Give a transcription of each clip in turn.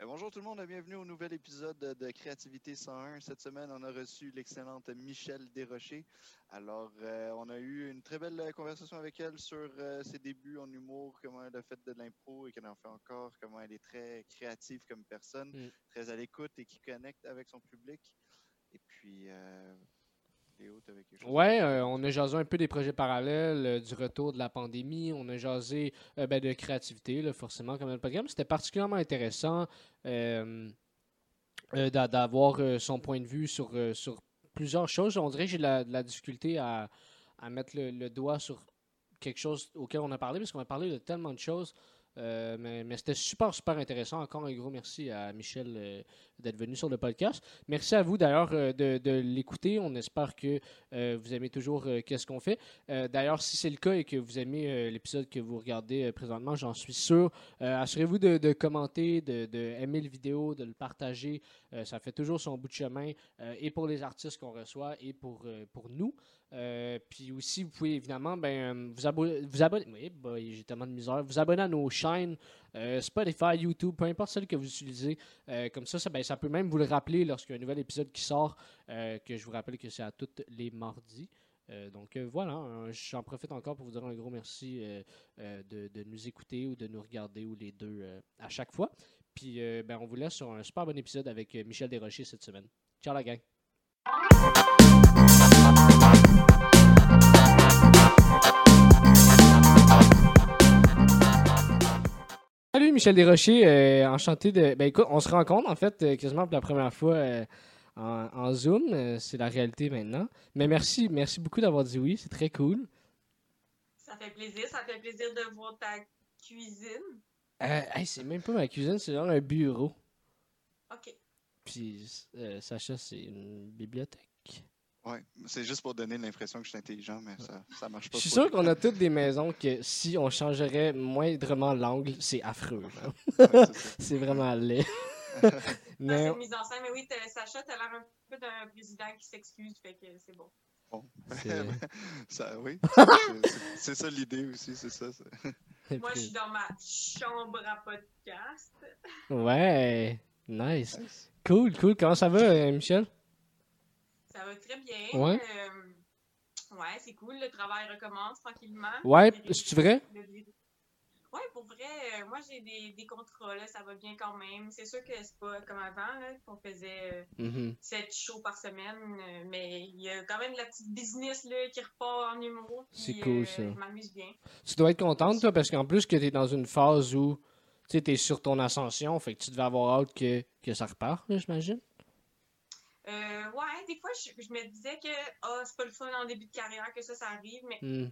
Euh, bonjour tout le monde, bienvenue au nouvel épisode de Créativité 101. Cette semaine, on a reçu l'excellente Michelle Desrochers. Alors, euh, on a eu une très belle conversation avec elle sur euh, ses débuts en humour, comment elle a fait de l'impro et qu'elle en fait encore, comment elle est très créative comme personne, Mm. très à l'écoute et qui connecte avec son public. Et puis, euh, Ouais, euh, on a jasé un peu des projets parallèles, euh, du retour de la pandémie, on a jasé euh, ben, de créativité, là, forcément, comme le programme. C'était particulièrement intéressant d'a- d'avoir son point de vue sur, plusieurs choses. On dirait que j'ai de la, difficulté à, mettre le doigt sur quelque chose auquel on a parlé, parce qu'on a parlé de tellement de choses. Euh, mais c'était super, super intéressant. Encore un gros merci à Michel euh, d'être venu sur le podcast. Merci à vous d'ailleurs euh, de, l'écouter. On espère que vous aimez toujours qu'est-ce qu'on fait. D'ailleurs, si c'est le cas et que vous aimez l'épisode que vous regardez présentement, j'en suis sûr, assurez-vous de, commenter, de, de le vidéo, de le partager. Ça fait toujours son bout de chemin et pour les artistes qu'on reçoit et pour, pour nous. Euh, puis aussi, vous pouvez évidemment ben, euh, vous, vous abonner. Oui, de misère. Vous abonner à nos chaînes euh, Spotify, YouTube, peu importe celle que vous utilisez. Comme ça, ça, ben, ça peut même vous le rappeler lorsqu'il y a un nouvel épisode qui sort, que je vous rappelle que c'est à tous les mardis. Donc voilà, hein, j'en profite encore pour vous dire un gros merci de, de nous écouter ou de nous regarder ou les deux à chaque fois. Puis ben, on vous laisse sur un super bon épisode avec Michel Desrochers cette semaine. Ciao la gang! Salut Michel Desrochers, euh, enchanté de. Ben écoute, on se rencontre en fait euh, quasiment pour la première fois euh, en, en Zoom. c'est la réalité maintenant. Mais merci, merci beaucoup d'avoir dit oui, c'est très cool. Ça fait plaisir, ça fait plaisir de voir ta cuisine. Euh, hey, c'est même pas ma cuisine, c'est genre un bureau. Ok. Puis Sacha, c'est une bibliothèque. Ouais, c'est juste pour donner l'impression que je suis intelligent, mais ça, ça marche Je pas. suis trop. sûr qu'on a toutes des maisons que si on changerait moindrement l'angle, c'est affreux. Ouais, c'est c'est vraiment laid. Mais c'est une mise en scène, mais oui, Sacha, t'as l'air un peu d'un président qui s'excuse, fait que c'est bon. Bon. C'est- ça, oui, c'est- c'est- c'est ça l'idée aussi, c'est ça. c'est- Moi, je suis dans ma chambre à podcast. Ouais, nice. Cool, cool. Comment ça va, euh, Michel? Ça va très bien. Ouais. Euh, ouais, c'est cool. Le travail recommence tranquillement. Ouais, c'est vrai? Ouais, pour vrai, euh, moi j'ai des, des contrats, là, ça va bien quand même. C'est sûr que c'est pas comme avant, là, qu'on faisait euh, Mhm. 7 shows par semaine, euh, mais il y a quand même la petite business là, qui repart en humour. puis, C'est cool, ça. Je m'amuse bien. Tu dois être contente, toi, parce qu'en plus que t'es dans une phase où tu sais, t'es sur ton ascension, fait que tu devais avoir hâte que, que ça reparte, là, j'imagine. Euh, ouais, des fois, je, je me disais que ah, c'est pas le fun en début de carrière que ça, ça arrive, mais Hmm.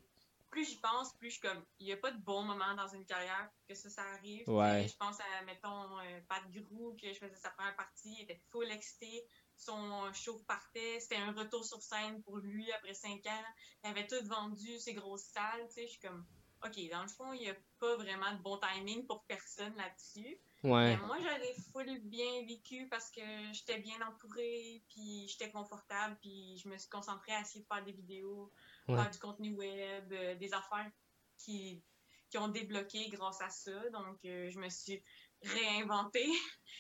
plus j'y pense, plus je suis comme, il n'y a pas de bon moment dans une carrière que ça, ça arrive. Ouais. Je pense à, mettons, euh, Pat Grou, que je faisais sa première partie, il était full excité, son show partait, c'était un retour sur scène pour lui après cinq ans, il avait tout vendu, ses grosses salles, tu sais, je suis comme, ok, dans le fond, il n'y a pas vraiment de bon timing pour personne là-dessus. Ouais. Mais moi, j'avais full bien vécu parce que j'étais bien entourée, puis j'étais confortable, puis je me suis concentrée à essayer de faire des vidéos, Ouais. faire du contenu web, euh, des affaires qui, qui ont débloqué grâce à ça. Donc, euh, je me suis réinventée.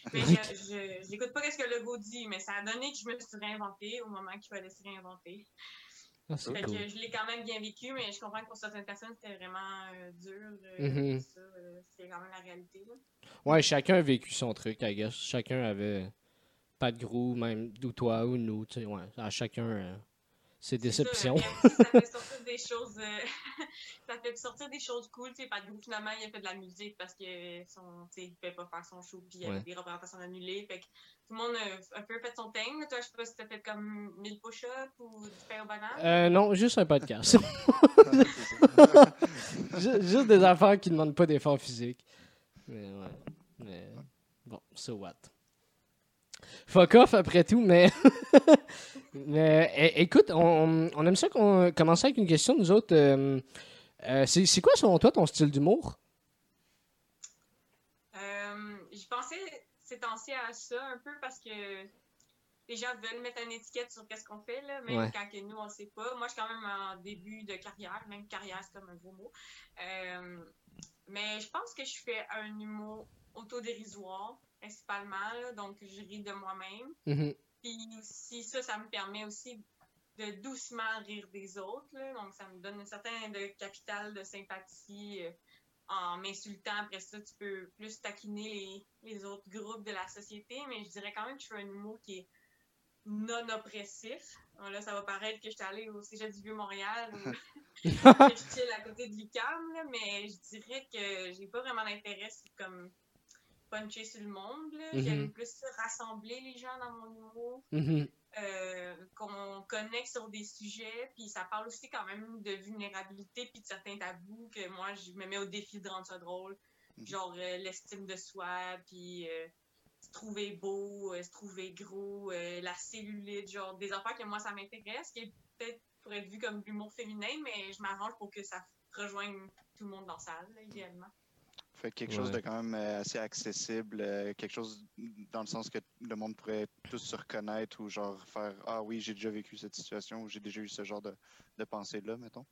mais je, n'écoute pas ce que Legault dit, mais ça a donné que je me suis réinventée au moment qu'il fallait se réinventer. Ah, Fait cool. que je l'ai quand même bien vécu, mais je comprends que pour certaines personnes, c'était vraiment euh, dur. euh, Mhm. ça, euh, c'est quand même la réalité. Là. Ouais, chacun a vécu son truc, I guess. Chacun avait pas de gros, même ou toi ou nous, ouais. À chacun euh, C'est déceptions. Ça, fait sortir des choses. euh, ça fait sortir des choses cool. Tu sais, Pat Grou, finalement, il a fait de la musique parce que son, il pouvait pas faire son show puis il y avait Ouais. des représentations annulées. Fait que tout le monde a un peu fait son thème. Toi, je sais pas si t'as fait comme 1000 push-ups ou du pain au banane. Euh, non, juste un podcast. Juste des affaires qui ne demandent pas d'effort physique. Mais ouais. Mais bon, so what? Fuck off après tout, mais. mais écoute, on, on aime ça qu'on commence avec une question, nous autres. euh, euh, c'est quoi selon toi ton style d'humour? Euh, J'y pensais ces temps-ci à ça un peu parce que les gens veulent mettre une étiquette sur qu'est-ce qu'on fait, là, même Ouais. quand que nous, on sait pas. Moi, je suis quand même en début de carrière, même carrière, c'est comme un gros mot. Mais je pense que je fais un humour autodérisoire. Principalement, là, donc je ris de moi-même. Mhm. Puis aussi, ça, ça me permet aussi de doucement rire des autres. là. Donc, ça me donne un certain de capital de sympathie euh, en m'insultant. Après ça, tu peux plus taquiner les, les autres groupes de la société. Mais je dirais quand même que je fais un humour qui est non oppressif. Là, ça va paraître que je suis allée au Cégep du Vieux-Montréal je chill à côté de l'UQAM, là, mais je dirais que j'ai pas vraiment d'intérêt comme puncher sur le monde. là. J'aime plus rassembler les gens dans mon humour Mhm. euh, qu'on connecte sur des sujets, puis ça parle aussi quand même de vulnérabilité puis de certains tabous que moi, je me mets au défi de rendre ça drôle. Mhm. Genre euh, l'estime de soi, puis euh, se trouver beau, se trouver gros, la cellulite, genre des affaires que moi, ça m'intéresse, qui est peut-être pour être vu comme de l'humour féminin, mais je m'arrange pour que ça rejoigne tout le monde dans la salle, là, idéalement. Fait quelque chose Ouais. de quand même euh, assez accessible, euh, quelque chose dans le sens que le monde pourrait tous se reconnaître ou genre faire Ah oui, j'ai déjà vécu cette situation ou j'ai déjà eu ce genre de, de pensée-là, mettons.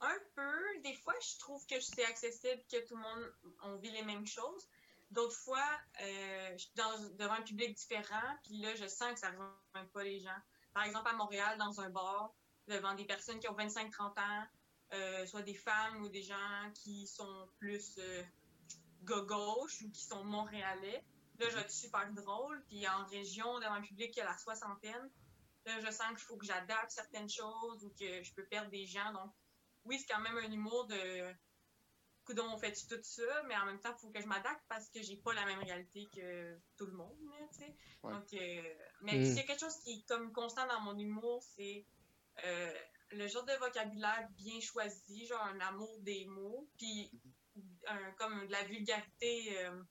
Un peu. Des fois, je trouve que c'est accessible, que tout le monde on vit les mêmes choses. D'autres fois, euh, je suis dans- devant un public différent, puis là, je sens que ça ne rejoint pas les gens. Par exemple, à Montréal, dans un bar, devant des personnes qui ont 25-30 ans, soit des femmes ou des gens qui sont plus euh, gauche ou qui sont montréalais. Là, je vais être super drôle, puis en région, devant un public qui a la soixantaine, là, je sens qu'il faut que j'adapte certaines choses ou que je peux perdre des gens. Donc, oui, c'est quand même un humour de coudon, on fait tout ça, mais en même temps, il faut que je m'adapte parce que j'ai pas la même réalité que tout le monde, là, tu sais. Ouais. Donc, euh, mais Mm. s'il y a quelque chose qui est comme constant dans mon humour, c'est euh, le genre de vocabulaire bien choisi, genre un amour des mots, puis un- comme de la vulgarité, euh,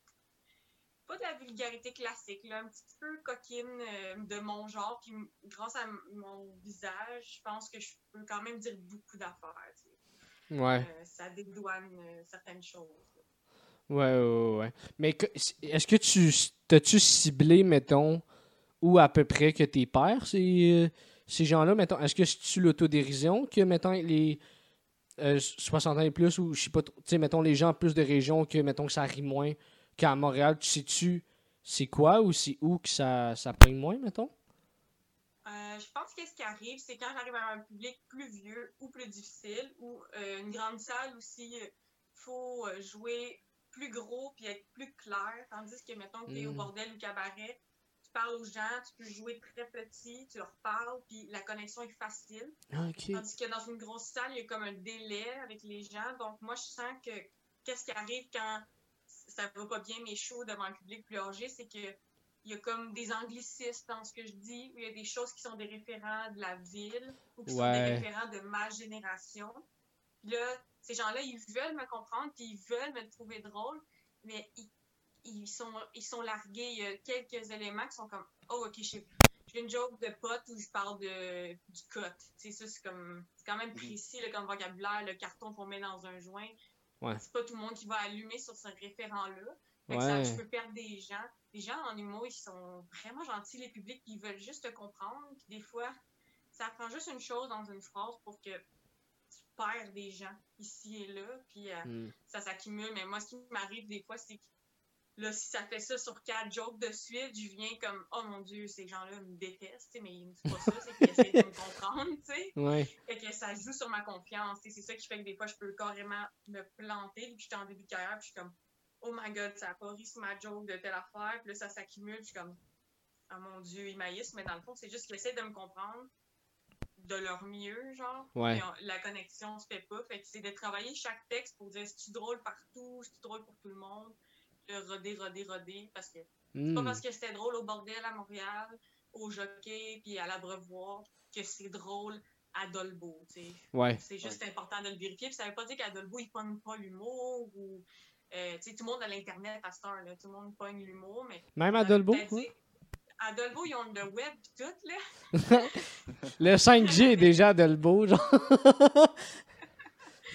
pas de la vulgarité classique, là, un petit peu coquine euh, de mon genre, puis grâce à mon visage, je pense que je peux quand même dire beaucoup d'affaires. tu sais. Ouais. Euh, ça dédouane certaines choses. Ouais, ouais, ouais. Mais est-ce que tu t'as-tu ciblé, mettons, où à peu près que tes pères, ces, euh, ces gens-là, mettons, est-ce que c'est-tu l'autodérision que, mettons, les euh, 60 ans et plus, ou je sais pas, tu sais, mettons, les gens plus de régions que, mettons, que ça rit moins qu'à Montréal, tu sais-tu c'est quoi ou c'est où que ça, ça pogne moins, mettons? Euh, je pense que ce qui arrive, c'est quand j'arrive à un public plus vieux ou plus difficile, ou euh, une grande salle aussi, il faut euh, jouer plus gros puis être plus clair. Tandis que, mettons que tu es au Mm. bordel ou cabaret, parles aux gens, tu peux jouer très petit, tu leur parles, puis la connexion est facile. Ah. Tandis que dans une grosse salle, il y a comme un délai avec les gens. Donc, moi, je sens que qu'est-ce qui arrive quand ça va pas bien mes shows devant un public plus âgé, c'est que il y a comme des anglicismes dans ce que je dis, il y a des choses qui sont des référents de la ville ou qui sont des référents de ma génération. Puis là, ces gens-là, ils veulent me comprendre, puis ils veulent me trouver drôle, mais ils, ils sont, ils sont largués. Il y a quelques éléments qui sont comme, oh, ok, j'ai une joke de pote où je parle de, du cut. Tu sais, ça, c'est comme, c'est quand même Mhm. précis, là, comme vocabulaire, le carton qu'on met dans un joint. Ouais. C'est pas tout le monde qui va allumer sur ce référent-là. Que ça, Ouais. je peux perdre des gens. Les gens en humour, ils sont vraiment gentils, les publics, ils veulent juste te comprendre. Puis des fois, ça prend juste une chose dans une phrase pour que tu perds des gens ici et là, puis euh, Hmm. ça s'accumule. Mais moi, ce qui m'arrive des fois, c'est que là, si ça fait ça sur quatre jokes de suite, je viens comme, oh mon Dieu, ces gens-là me détestent, tu sais, mais c'est pas ça, c'est qu'ils essaient de me comprendre, tu sais. Ouais. Fait que ça joue sur ma confiance. C'est ça qui fait que des fois, je peux carrément me planter. Puis j'étais en début de carrière, puis je suis comme, oh my god, ça a pas ri sur ma joke de telle affaire. Puis là, ça s'accumule. Puis je suis comme, oh mon dieu, ils maïssent. Mais dans le fond, c'est juste qu'ils essaient de me comprendre de leur mieux, genre. Ouais. Mais on- la connexion se fait pas. Fait que c'est de travailler chaque texte pour dire, c'est-tu drôle partout, c'est-tu drôle pour tout le monde? Le roder, roder, roder. Parce que c'est pas Hmm. parce que c'était drôle au bordel à Montréal, au jockey, puis à l'abreuvoir, que c'est drôle à Dolbeau, tu sais. Ouais. C'est juste important de le vérifier. Puis ça veut pas dire qu'à Dolbeau, ils pognent pas l'humour ou. euh, tu sais, tout le monde a l'Internet à cette heure, là. Tout le monde pogne l'humour, mais. Même à ouais. dire- À Dolbeau, ils ont le web pis tout, là. Le 5G est déjà à Dolbeau, genre.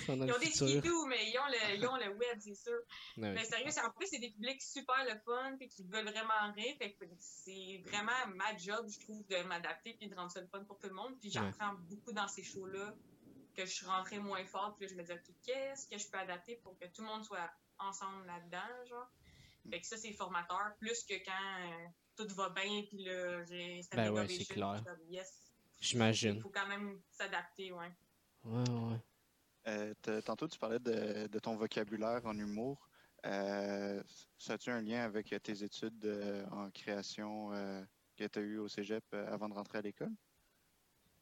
Dans Ils ont des skidoo, mais ils ont le, ils ont le web, c'est sûr. Mais sérieux, en plus, c'est des publics super le fun, puis qui veulent vraiment rire. Fait que c'est vraiment ma job, je trouve, de m'adapter puis de rendre ça le fun pour tout le monde. Puis j'apprends beaucoup dans ces shows-là que je suis rentrée moins forte. Puis je me dis, OK, qu'est-ce que je peux adapter pour que tout le monde soit ensemble là-dedans, genre? Fait que ça, c'est formateur, plus que quand euh, tout va bien, puis là, j'ai Ben ouais, c'est clair. yes. J'imagine. Il faut quand même s'adapter, ouais. Ouais, ouais. Euh, tantôt, tu parlais de, de ton vocabulaire en humour. Euh, ça a-tu un lien avec tes études euh, en création euh, que tu as eues au cégep euh, avant de rentrer à l'école?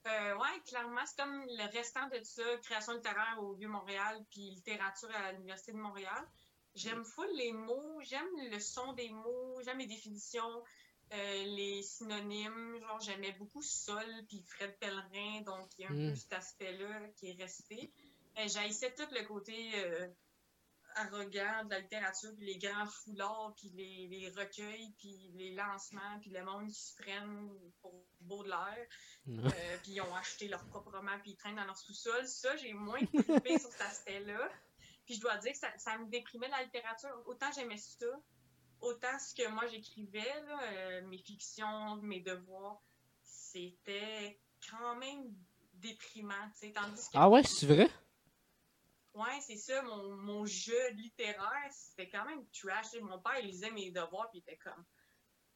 Euh, ouais, clairement, c'est comme le restant de ça, création littéraire au Vieux-Montréal, puis littérature à l'Université de Montréal. J'aime full les mots, j'aime le son des mots, j'aime les définitions, euh, les synonymes. Genre, j'aimais beaucoup Sol, puis Fred Pellerin, donc il y a un Mm. peu cet aspect-là qui est resté. Mais j'haïssais tout le côté euh, arrogant de la littérature, puis les grands foulards, puis les, les recueils, puis les lancements, puis le monde qui se prennent pour Baudelaire. Euh, puis ils ont acheté leur propre roman, puis ils traînent dans leur sous-sol. Ça, j'ai moins trippé sur cet aspect-là. Puis je dois dire que ça, ça me déprimait la littérature. Autant j'aimais ça, autant ce que moi j'écrivais, euh, mes fictions, mes devoirs, c'était quand même déprimant. Tandis que, Ah ouais, c'est vrai? Ouais, c'est ça, mon, mon jeu littéraire, c'était quand même trash. Mon père, il lisait mes devoirs, puis il était comme.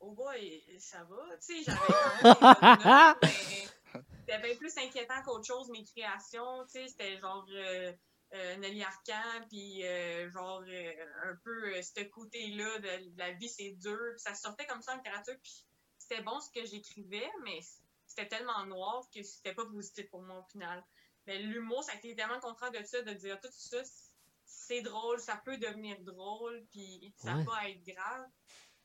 Oh boy, ça va. Tu sais, j'avais c'était bien plus inquiétant qu'autre chose, mes créations. Tu sais, c'était genre euh, euh, Nelly Arcan, puis euh, genre euh, un peu ce côté-là de, de la vie, c'est dur. Ça sortait comme ça en littérature, puis c'était bon ce que j'écrivais, mais c'était tellement noir que c'était pas positif pour moi au final. Mais l'humour, ça a été tellement le contraire de ça, de dire tout ça, c'est drôle, ça peut devenir drôle, puis ça Ouais. peut être grave.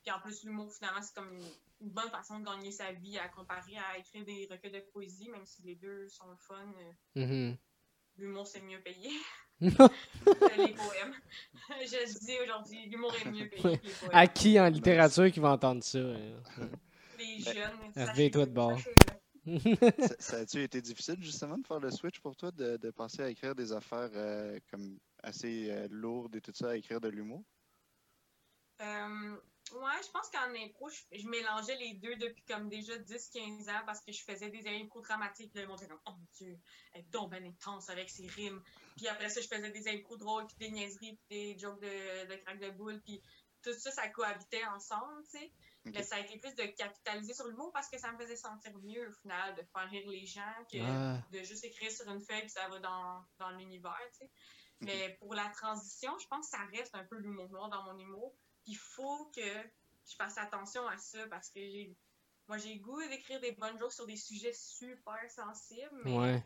Puis en plus, l'humour, finalement, c'est comme une, bonne façon de gagner sa vie à comparer à écrire des recueils de poésie, même si les deux sont le fun. euh, Mhm. L'humour, c'est mieux payé. les poèmes. Je le dis aujourd'hui, l'humour est mieux payé Ouais. que les poèmes. À qui en littérature qui va entendre ça? euh? Les jeunes, Reviens-toi de sachez-le, bord. Ça, ça a-tu été difficile justement de faire le switch pour toi, de, de passer à écrire des affaires euh, comme assez euh, lourdes et tout ça, à écrire de l'humour? Euh, ouais, je pense qu'en impro, je, je mélangeais les deux depuis comme déjà 10-15 ans parce que je faisais des impros dramatiques. Puis là, le monde était comme, oh mon dieu, elle est donc ben intense avec ses rimes. Puis après ça, je faisais des impros drôles, puis des niaiseries, puis des jokes de, de crack de boule. Puis tout ça, ça cohabitait ensemble, tu sais. Mais ça a été plus de capitaliser sur l'humour parce que ça me faisait sentir mieux au final, de faire rire les gens que Ah. de juste écrire sur une feuille puis ça va dans, dans l'univers, tu sais. Mais pour la transition, je pense que ça reste un peu l'humour noir dans mon humour. Puis il faut que je fasse attention à ça parce que j'ai moi j'ai goût d'écrire des bonnes jokes sur des sujets super sensibles, mais Ouais.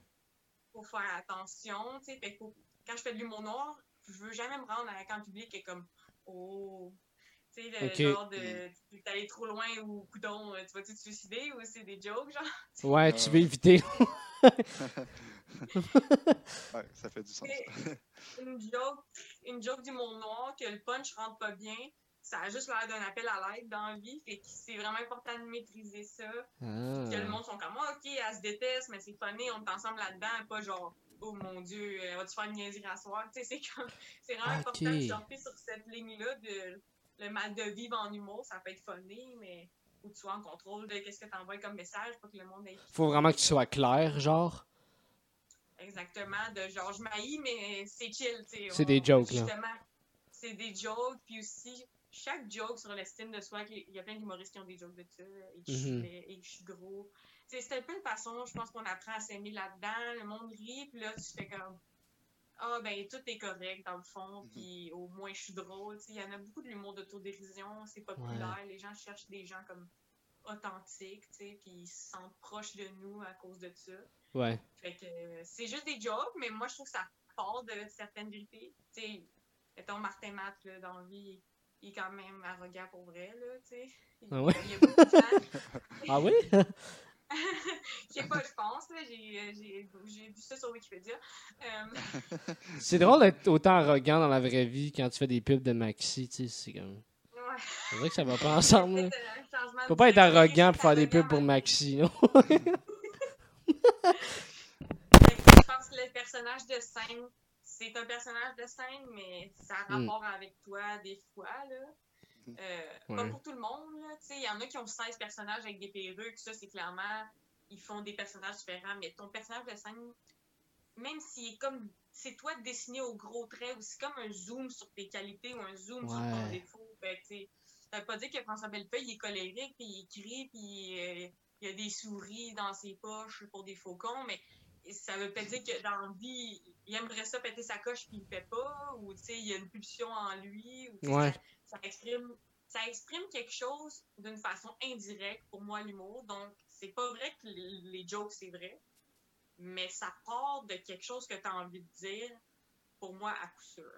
faut faire attention, tu sais. Faut- quand je fais de l'humour noir, je veux jamais me rendre à quand le public est comme oh tu sais, le Ok. genre de tu allé trop loin ou coudon, tu vas-tu te suicider ou c'est des jokes, genre? Ouais, tu veux éviter. Ouais, ça fait du sens. Une joke, une joke d'humour noir que le punch rentre pas bien, ça a juste l'air d'un appel à l'aide dans la vie. Fait que c'est vraiment important de maîtriser ça. Ah. Que le monde sont comme, Ah, ok, elle se déteste, mais c'est funny, on est ensemble là-dedans, pas genre, oh mon dieu, va-tu faire une niaiserie à soir? Tu sais, c'est comme, c'est vraiment Ok. important de jumper sur cette ligne-là de le mal de vivre en humour. Ça peut être funny, mais que tu sois en contrôle de qu'est-ce que tu envoies comme message pour que le monde ait Faut vraiment que tu sois clair, genre. Exactement, de genre, je m'haïs, mais c'est chill, tu sais. C'est des jokes, là. Justement, c'est des jokes, puis aussi, chaque joke sur l'estime de soi, il y a plein d'humoristes qui ont des jokes de ça, et que je suis Mhm. laid, et que je suis gros. C'est un peu une façon, je pense qu'on apprend à s'aimer là-dedans, le monde rit, puis là, tu fais comme, ah, ben, tout est correct, dans le fond, Mhm. puis au moins, je suis drôle, tu sais. Il y en a beaucoup de l'humour d'autodérision, c'est populaire, les gens cherchent des gens comme authentiques, tu sais, puis ils se sentent proches de nous à cause de ça. Ouais. Fait que euh, c'est juste des jobs, mais moi je trouve que ça part de certaines vérités. Tu sais, mettons Martin Matt là, dans la vie, il est quand même arrogant pour vrai, là, tu sais. Il, Ah ouais? il y a beaucoup de. Ah oui? Je sais pas, je pense, j'ai, euh, j'ai, vu ça sur Wikipédia. Euh, C'est drôle d'être autant arrogant dans la vraie vie quand tu fais des pubs de Maxi, tu sais, c'est comme... ouais. C'est vrai que ça va pas ensemble, peux pas être arrogant pour faire des pubs pour Maxi, non? Je pense que le personnage de scène, c'est un personnage de scène, mais ça a Mm. rapport avec toi des fois, là. Euh, Pas pour tout le monde, là. Tu sais, il y en a qui ont 16 personnages avec des perruques, ça, c'est clairement, ils font des personnages différents, mais ton personnage de scène, même s'il est comme, c'est toi dessiné au gros trait, ou c'est comme un zoom sur tes qualités ou un zoom sur ton défaut. Sais, ça veut pas dire que François Bellefeuille, il est colérique, puis il crie, puis euh, il y a des souris dans ses poches pour des faucons, mais ça veut peut-être dire que dans la vie, il aimerait ça péter sa coche, puis il le fait pas, ou, tu sais, il y a une pulsion en lui, ou, tu sais, Ouais. Ça, exprime ça exprime quelque chose d'une façon indirecte pour moi l'humour donc c'est pas vrai que les, les jokes c'est vrai mais ça part de quelque chose que tu as envie de dire pour moi à coup sûr.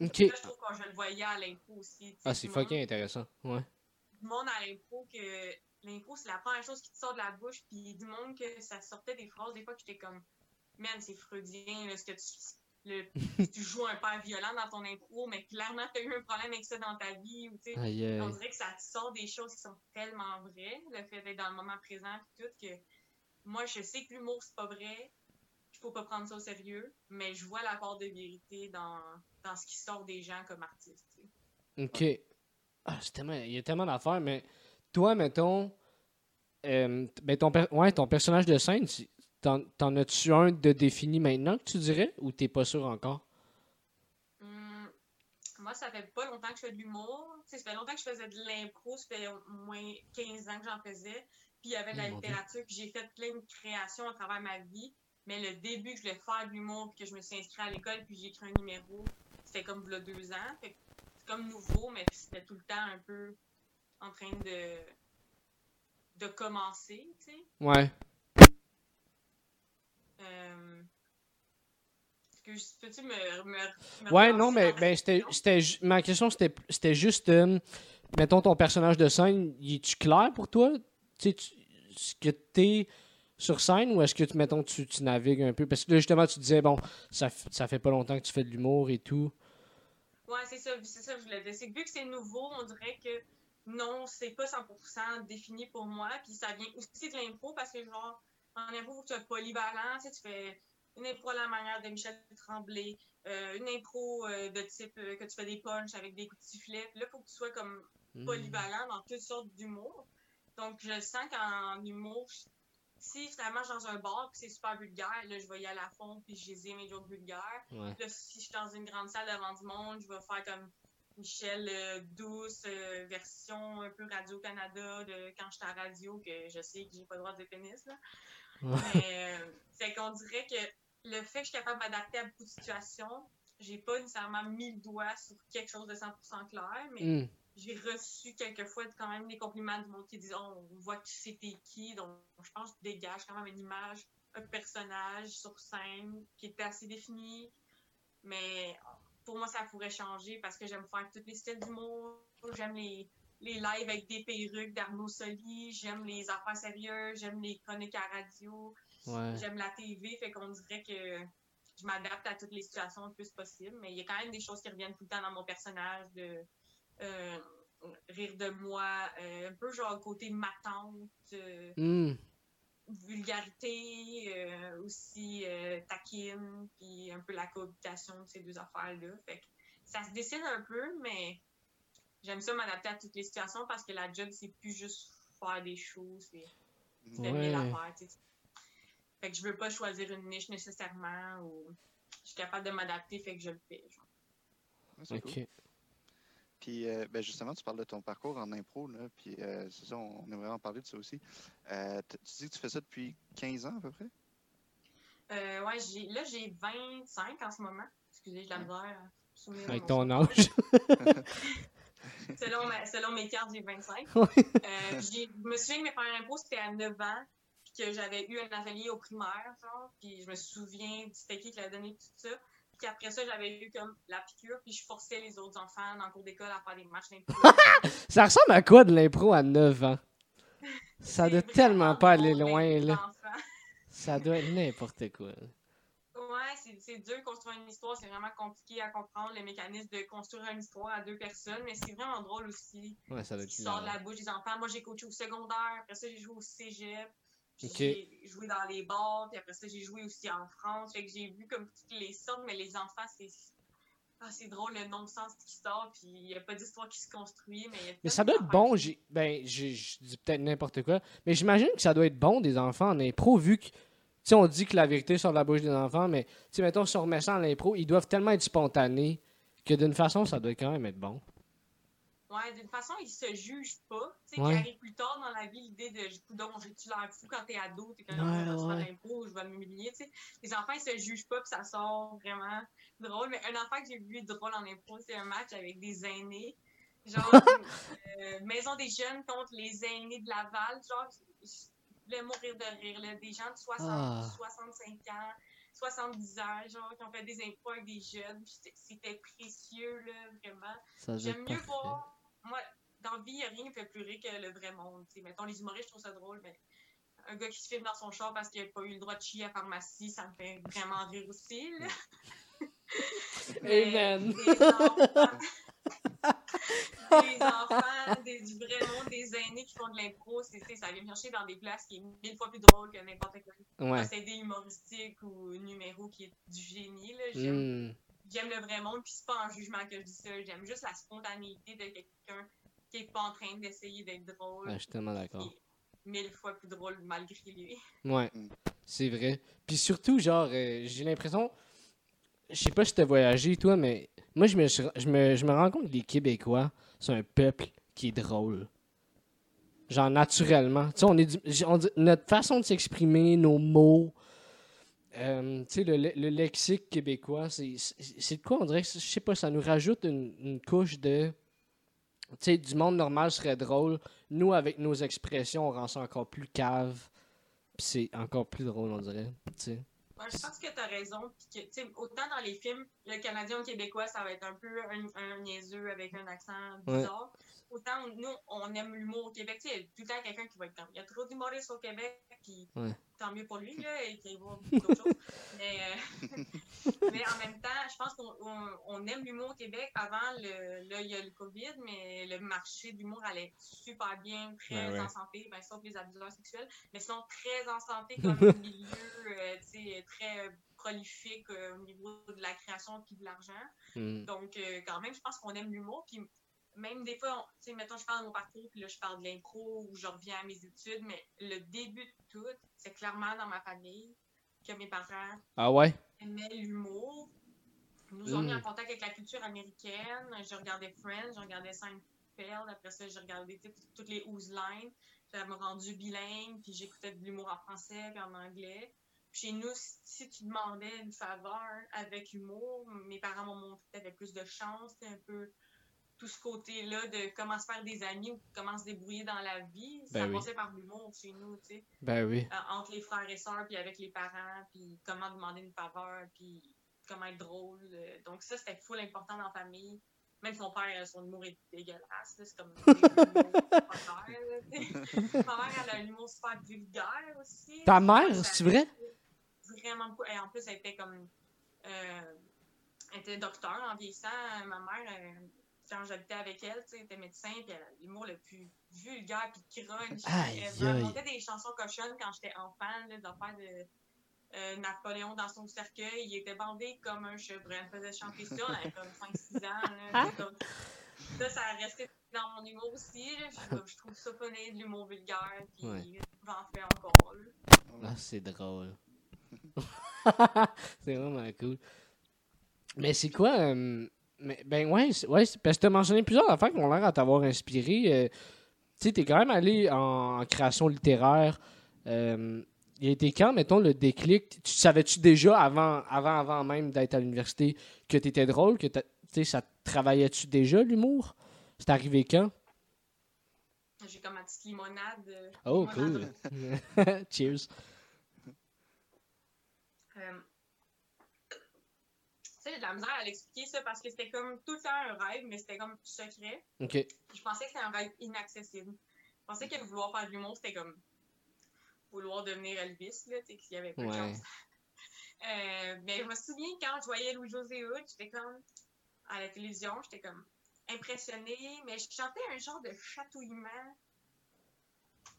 Là, je trouve quand je le voyais à l'impro aussi Ah, c'est fucking intéressant. Ouais. du monde à l'impro que l'impro c'est la première chose qui te sort de la bouche puis du monde que ça sortait des phrases des fois que j'étais comme man c'est freudien là, ce que tu le, tu joues un père violent dans ton impro mais clairement tu as eu un problème avec ça dans ta vie ou tu sais Aïe, aïe. on dirait que ça te sort des choses qui sont tellement vraies, le fait d'être dans le moment présent et tout, que moi, je sais que l'humour, c'est pas vrai, qu'il faut pas prendre ça au sérieux, mais je vois la part de vérité dans, dans ce qui sort des gens comme artistes. Ok. Ah, tellement- il y a tellement d'affaires, mais toi, mettons, euh, ben ton, per- ouais, ton personnage de scène, t'en, as-tu un de défini maintenant que tu dirais ou t'es pas sûr encore? Hum, moi, ça fait pas longtemps que je fais de l'humour. Ça fait longtemps que je faisais de l'impro, ça fait au moins 15 ans que j'en faisais. Puis il y avait de la Oh, littérature, puis j'ai fait plein de créations à travers ma vie. Mais le début que je voulais faire de l'humour, puis que je me suis inscrite à l'école, puis j'ai écrit un numéro, c'était comme il y a deux ans. Fait c'est comme nouveau, mais c'était tout le temps un peu en train de, de commencer, tu sais. Ouais. Euh... excuse, Peux-tu me, me, me Ouais, non, mais ben, c'était, c'était ma question, c'était, c'était juste, euh, mettons, ton personnage de scène, il est-tu clair pour toi? Tu ce que t'es sur scène ou est-ce que, tu, mettons, tu, tu navigues un peu? Parce que là, justement, tu disais, bon, ça, ça fait pas longtemps que tu fais de l'humour et tout. Ouais, c'est ça, c'est ça que je voulais dire. C'est que vu que c'est nouveau, on dirait que non, c'est pas 100% défini pour moi. Puis ça vient aussi de l'impro parce que, genre, en impro, faut que tu sois polyvalent. Tu sais, tu fais une impro à la manière de Michel Tremblay, euh, une impro euh, de type euh, que tu fais des punchs avec des coups de sifflet. Là, faut que tu sois comme Hmm. polyvalent dans toutes sortes d'humour. Donc, je sens qu'en humour, si finalement je suis dans un bar puis c'est super vulgaire, là, je vais y aller à fond puis je les ai mes jokes vulgaires. Ouais. Là, si je suis dans une grande salle devant du monde, je vais faire comme Michel douce, version un peu Radio-Canada de quand j'étais à radio, que je sais que j'ai pas le droit de pénis. Là. Mais euh, c'est qu'on dirait que le fait que je suis capable d'adapter à beaucoup de situations, j'ai pas nécessairement mis le doigt sur quelque chose de 100% clair, mais Hmm. j'ai reçu quelquefois quand même des compliments du monde qui disent oh, on voit que tu sais t'es qui, donc je pense que tu dégages quand même une image, un personnage sur scène qui est assez défini, mais pour moi ça pourrait changer parce que j'aime faire tous les styles d'humour, j'aime les, les lives avec des perruques d'Arnaud Soli, j'aime les affaires sérieuses, j'aime les chroniques à radio, Ouais. j'aime la TV, fait qu'on dirait que je m'adapte à toutes les situations le plus possible, mais il y a quand même des choses qui reviennent tout le temps dans mon personnage de euh, rire de moi, euh, un peu genre côté matante, euh, Hmm. vulgarité, euh, aussi taquine, puis un peu la cohabitation de ces deux affaires-là. Fait que ça se décide un peu, mais j'aime ça m'adapter à toutes les situations parce que la job, c'est plus juste faire des choses, c'est c'est Ouais. mille affaires, tu sais. Fait que je veux pas choisir une niche nécessairement ou je suis capable de m'adapter, fait que je le fais. genre. Ok. cool. Puis, euh, ben justement, tu parles de ton parcours en impro, là, puis euh, c'est ça, on aimerait en parler de ça aussi. Euh, tu dis que tu fais ça depuis 15 ans à peu près? Euh, ouais, j'ai, là, j'ai 25 en ce moment. Excusez, j'ai de la misère Avec ton âge. Selon, ma- selon mes cartes, j'ai 25. Ouais. Euh, je me souviens que mes premiers impôts, c'était à 9 ans, puis que j'avais eu un atelier au primaire, genre, puis je me souviens du c'était qui qui l'a donné, tout ça. Puis après ça, j'avais eu comme la piqûre, puis je forçais les autres enfants dans le cours d'école à faire des matchs d'impro. Ça ressemble à quoi de l'impro à 9 ans? Ça doit tellement pas aller loin, là. Ça doit être n'importe quoi. C'est, dur de construire une histoire, c'est vraiment compliqué à comprendre le mécanisme de construire une histoire à deux personnes, mais c'est vraiment drôle aussi. Ouais, ça doit Ce être sort de la bouche des enfants. Moi, j'ai coaché au secondaire, après ça, j'ai joué au cégep, j'ai joué dans les bars, puis après ça, j'ai joué aussi en France. Fait que j'ai vu comme toutes les sortes, mais les enfants, c'est. Ah, c'est drôle le non-sens qui sort, puis il n'y a pas d'histoire qui se construit, mais Mais ça doit être bon, j'ai ben je dis peut-être n'importe quoi, mais j'imagine que ça doit être bon des enfants en impro vu que sais on dit que la vérité sort de la bouche des enfants, mais tu sais mettons si on remet ça en impro, ils doivent tellement être spontanés que d'une façon ça doit quand même être bon. Ouais, d'une façon, ils se jugent pas. Tu sais, Ouais. qui arrive plus tard dans la vie, l'idée de donc j'ai-tu l'air fou quand t'es ado, t'es comme Ouais, je vais l'impro, je vais m'humilier, tu sais. Les enfants, ils se jugent pas, puis ça sort vraiment drôle. Mais un enfant que j'ai vu drôle en impro, c'est un match avec des aînés. Genre, euh, Maison des jeunes contre les aînés de Laval. Genre, voulais mourir de rire, là. Des gens de 60, Ah. 65 ans, 70 ans, genre, qui ont fait des impros avec des jeunes. c'était- précieux, là, vraiment. J'aime mieux voir. Moi, dans la vie, il n'y a rien qui me fait plus rire que le vrai monde. mettons, les humoristes, je trouve ça drôle, mais un gars qui se filme dans son char parce qu'il n'a pas eu le droit de chier à pharmacie, ça me fait vraiment rire aussi. là. Amen. des enfants, des- du vrai monde, des aînés qui font de l'impro, ça vient me chercher dans des places qui est mille fois plus drôle que n'importe quel Ouais. procédé humoristique ou numéro qui est du génie. là. J'aime Hmm. j'aime le vrai monde, puis c'est pas en jugement que je dis ça. J'aime juste la spontanéité de quelqu'un qui est pas en train d'essayer d'être drôle. Ouais, je suis tellement qui d'accord. est mille fois plus drôle malgré lui. Ouais, Mm. c'est vrai. Puis surtout, genre, euh, j'ai l'impression. Je sais pas si t'as voyagé, toi, mais moi, je me, rends compte que les Québécois sont un peuple qui est drôle. Genre, naturellement. Tu sais, notre façon de s'exprimer, nos mots, euh, tu sais, le, le- le lexique québécois, c'est c'est- c'est de quoi, on dirait que, je sais pas, ça nous rajoute une, une couche de. Tu sais, du monde normal serait drôle. Nous, avec nos expressions, on rend ça encore plus cave. Puis c'est encore plus drôle, on dirait. Tu sais. Ouais, je pense que tu as raison. puis que, autant dans les films, le Canadien ou le Québécois, ça va être un peu un, un niaiseux avec un accent bizarre. Autant nous, on aime l'humour au Québec. Il y a tout le temps quelqu'un qui va être comme. Il y a trop d'humoristes au Québec, puis Ouais. Tant mieux pour lui, là, et qu'il va d'autres choses. Mais, euh, mais en même temps, je pense qu'on on- on aime l'humour au Québec. Avant, le, là, il y a le COVID, mais le marché de l'humour allait super bien, très Ouais, ouais. en santé, ben, sauf les abuseurs sexuels, mais sinon très en santé comme milieu, euh, tu sais, très euh, prolifique euh, au niveau de la création puis de l'argent. Hmm. Donc, quand même, je pense qu'on aime l'humour. Puis, même des fois, tu sais, mettons, je parle de mon parcours, puis là, je parle de l'impro ou je reviens à mes études, mais le début de tout, c'est clairement dans ma famille que mes parents Ah ouais? aimaient l'humour. Ils nous ont mis en contact avec la culture américaine. Je regardais Friends, je regardais Seinfeld. Après ça, j'ai regardé tu toutes les Who's Line. Ça m'a rendu bilingue, puis j'écoutais de l'humour en français puis en anglais. Puis Chez nous, si- tu demandais une faveur avec humour, mes parents m'ont montré que t'avais plus de chance, c'est un peu tout ce côté-là de comment se faire des amis ou comment se débrouiller dans la vie. ça Ben oui. passait par l'humour chez nous, tu sais Ben oui. euh, entre les frères et sœurs, puis avec les parents, puis comment demander une faveur, puis comment être drôle. euh. Donc ça, c'était full important dans la famille. Même son père, euh, son humour est dégueulasse. C'est comme. Ma mère, elle a un humour super vulgaire aussi. Ta mère, c'est vrai? Vraiment beaucoup. Et en plus, elle était comme... euh, elle était docteur en vieillissant. Ma mère, quand j'habitais avec elle, tu sais, elle était médecin, puis elle a l'humour le plus vulgaire, puis crunch. Aïe, elle aïe. racontait des chansons cochonnes quand j'étais enfant, là, d'affaires de euh, Napoléon dans son cercueil. Il était bandé comme un chevreuil. Elle faisait chanter ça, on avait comme 5-6 ans. là. Comme- Ça, ça a resté dans mon humour aussi. là. Je, je trouve ça funny, de l'humour vulgaire, puis Ouais. j'en fais encore. là. Ah, c'est drôle. c'est vraiment cool. Mais c'est quoi. euh, mais, ben ouais, ouais parce que tu as mentionné plusieurs affaires qui ont l'air à t'avoir inspiré. euh, tu sais, tu es quand même allé en, création littéraire. euh, il a été quand, mettons, le déclic? Tu savais-tu déjà, avant, avant, avant même d'être à l'université, que tu étais drôle que t'as- tu sais, ça travaillait-tu déjà, l'humour? C'est arrivé quand? J'ai comme ma petite limonade. euh, Oh, limonade cool. Cheers. Euh, sais, j'ai de la misère à l'expliquer ça parce que c'était comme tout le temps un rêve, mais c'était comme secret. Ok. Je pensais que c'était un rêve inaccessible. Je pensais que vouloir faire de l'humour, c'était comme vouloir devenir Elvis, là, tu sais, qu'il y avait pas de chance. Euh, mais je me souviens quand je voyais Louis-José Hood, j'étais comme, à la télévision, j'étais comme impressionnée, mais je chantais un genre de chatouillement